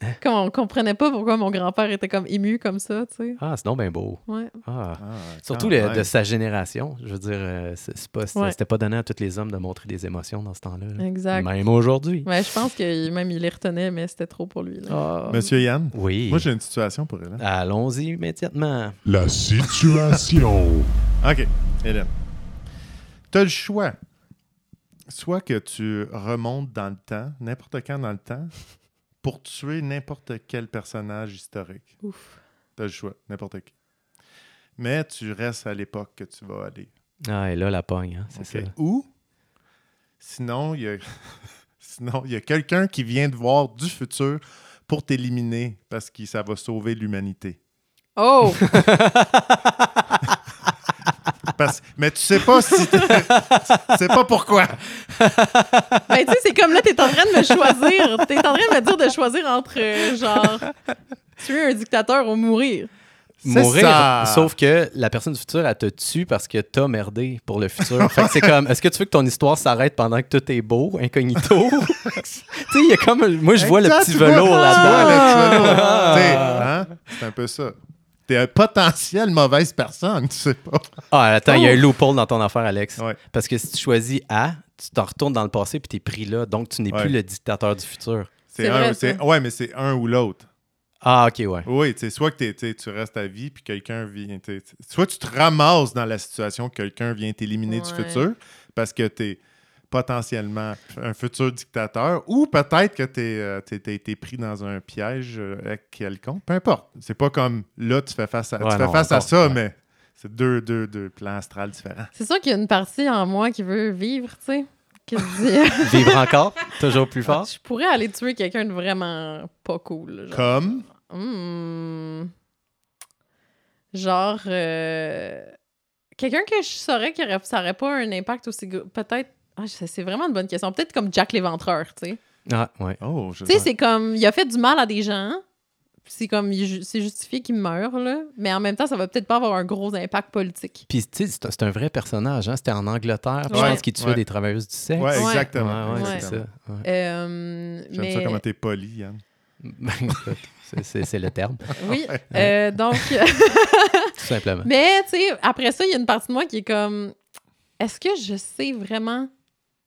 Hein? Comme on comprenait pas pourquoi mon grand-père était comme ému comme ça, tu sais. Ah, c'est donc bien beau. Ouais. Ah. Ah, Surtout le- de sa génération. Je veux dire, euh, c'est pas, c'était Ouais. pas donné à tous les hommes de montrer des émotions dans ce temps-là. là. Exact. Même aujourd'hui. Ouais, je pense que même il les retenait, mais c'était trop pour lui. là. Ah. Monsieur Yann, Oui. moi j'ai une situation pour Hélène. Allons-y immédiatement. La situation. OK, Hélène. Tu as le choix. Soit que tu remontes dans le temps, n'importe quand dans le temps, pour tuer n'importe quel personnage historique. Ouf. Tu as le choix, n'importe qui. Mais tu restes à l'époque que tu vas aller. Ah, et là, la pogne, hein, c'est ça. Ou, sinon, il y a, sinon, il y a quelqu'un qui vient de voir du futur pour t'éliminer parce que ça va sauver l'humanité. Oh! Parce- mais tu sais pas si... tu sais pas pourquoi. ben, tu sais, c'est comme là, t'es en train de me choisir. T'es en train de me dire de choisir entre, euh, genre, tuer un dictateur ou mourir. C'est Mourir, ça. sauf que la personne du futur, elle te tue parce que t'as merdé pour le futur. fait que c'est comme, est-ce que tu veux que ton histoire s'arrête pendant que tout est beau, incognito? tu sais, il y a comme, moi, je vois le petit velours tu vois là-dedans. le petit velours. Ah. Hein? C'est un peu ça. T'es un potentiel mauvaise personne, tu sais pas. Ah, attends, il y a un Oh. loophole dans ton affaire, Alex. Ouais. Parce que si tu choisis A, tu t'en retournes dans le passé puis t'es pris là, donc tu n'es Ouais. plus le dictateur du futur. C'est un, vrai, ouais, mais c'est un ou l'autre. Ah, ok, ouais. Oui, tu sais, soit que t'es- tu restes à vie puis quelqu'un vient. t'sais, t'sais, Soit tu te ramasses dans la situation que quelqu'un vient t'éliminer du futur parce que t'es potentiellement un futur dictateur ou peut-être que t'es euh, été pris dans un piège euh, quelconque. Peu importe. C'est pas comme là, tu fais face à, Ouais, tu fais non, face à ça, ouais. mais c'est deux, deux, deux plans astrales différents. C'est sûr qu'il y a une partie en moi qui veut vivre, tu sais. Qui se dit, Vivre encore, toujours plus fort? je pourrais aller tuer quelqu'un de vraiment pas cool. Genre, Comme? Hmm. Genre, euh, quelqu'un que je saurais que ça n'aurait pas un impact aussi. gros- Peut-être. Ah, c'est vraiment une bonne question. Peut-être comme Jack l'Éventreur, tu sais. Ah, ouais. Oh, je Tu sais, c'est comme. Il a fait du mal à des gens. C'est comme. C'est justifié qu'il meure, là. Mais en même temps, ça va peut-être pas avoir un gros impact politique. Puis, tu sais, c'est un- vrai personnage. Hein? C'était en Angleterre. puis Je Ouais. pense qu'il tuait Ouais. des travailleuses du sexe. Ouais, Ouais. exactement. Ouais, ouais, Ouais. c'est ça. Ouais. Euh, J'aime mais... ça comment t'es poli, Yann. Ben, c'est le terme, Oui. euh, donc. tout simplement. Mais, tu sais, après ça, il y a une partie de moi qui est comme est-ce que je sais vraiment,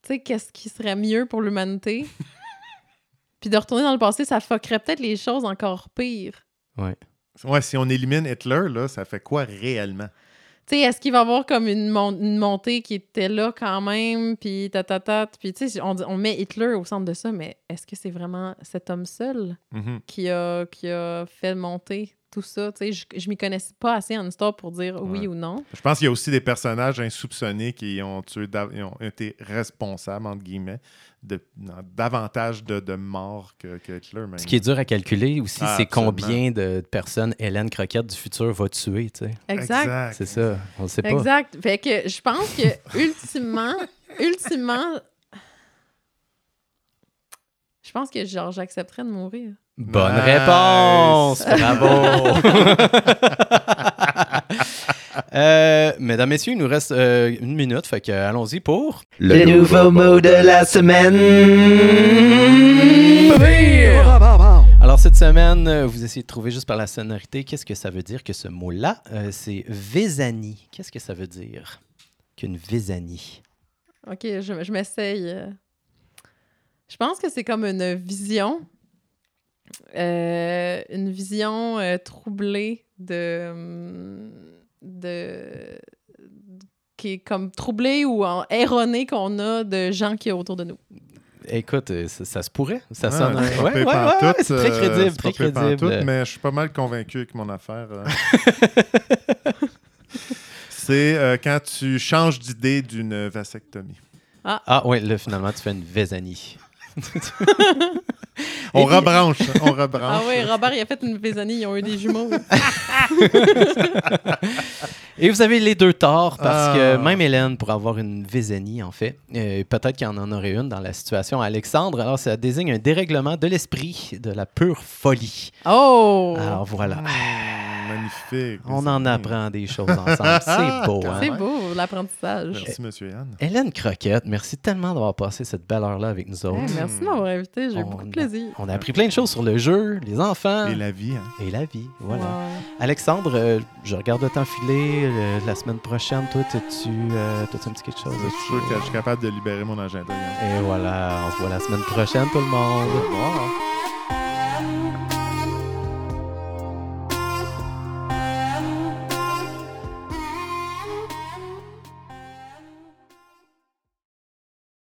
tu sais, qu'est-ce qui serait mieux pour l'humanité? Puis de retourner dans le passé, ça fuckerait peut-être les choses encore pires. Ouais, si on élimine Hitler, là, ça fait quoi réellement? Tu sais, est-ce qu'il va y avoir comme une, mon- une montée qui était là quand même, puis tatatat, puis tu sais, on, dit- on met Hitler au centre de ça, mais est-ce que c'est vraiment cet homme seul Mhm. qui a, qui a fait monter tout ça? Tu sais, je, je m'y connais pas assez en histoire pour dire oui Ouais. ou non. Je pense qu'il y a aussi des personnages insoupçonnés qui ont, tué ils ont été responsables, entre guillemets, de, dans davantage de, de morts que, que Hitler. Même. Ce qui est dur à calculer aussi, Ah, c'est absolument. combien de personnes Hélène Croquette du futur va tuer, tu sais. Exact. C'est ça, on le sait pas. Exact. Fait que je pense que ultimement, ultimement, je pense que genre j'accepterais de mourir. Bonne Nice. réponse! Bravo! Euh, mesdames, messieurs, il nous reste euh, une minute, fait que allons-y pour... Le nouveau mot de la semaine. Alors, cette semaine, euh, vous essayez de trouver juste par la sonorité qu'est-ce que ça veut dire que ce mot-là? Euh, c'est Vésanie. Qu'est-ce que ça veut dire qu'une Vésanie? Ok, je, je m'essaye. Je pense que c'est comme une vision, euh, une vision euh, troublée de, hum, de, qui est comme troublée ou en- erronée qu'on a de gens qui est autour de nous. Écoute, euh, ça, ça se pourrait. Ça Ah, sonne. ouais, ouais, ouais, c'est très crédible, très crédible. mais je suis pas mal convaincu avec mon affaire. c'est euh, quand tu changes d'idée d'une vasectomie. Ah, oui, là, finalement, tu fais une Vésanie. On rebranche, on rebranche. Ah oui, Robert, il a fait une Vézanie, ils ont eu des jumeaux. Et vous avez les deux torts parce Ah. que même Hélène pourrait avoir une Vésanie, en fait. Euh, Peut-être qu'il y en aurait une dans la situation Alexandre. Alors, ça désigne un dérèglement de l'esprit, de la pure folie. Oh! Alors, voilà. Mmh, magnifique. On en apprend des choses ensemble. C'est beau, hein? C'est beau, l'apprentissage. Merci, monsieur Yann. Hélène Croquette, merci tellement d'avoir passé cette belle heure-là avec nous autres. Hey, merci de m'avoir invité, j'ai eu beaucoup de plaisir. On a appris plein de choses sur le jeu, les enfants Et la vie, hein. et la vie. Voilà. Ouais. Alexandre, euh, je regarde le temps filer. euh, la semaine prochaine, toi, t'as-tu euh, t'as-tu un petit quelque chose? Je suis sûr que je suis capable de libérer mon agenda. Yann. Et voilà, on se voit la semaine prochaine, tout le monde. Au revoir.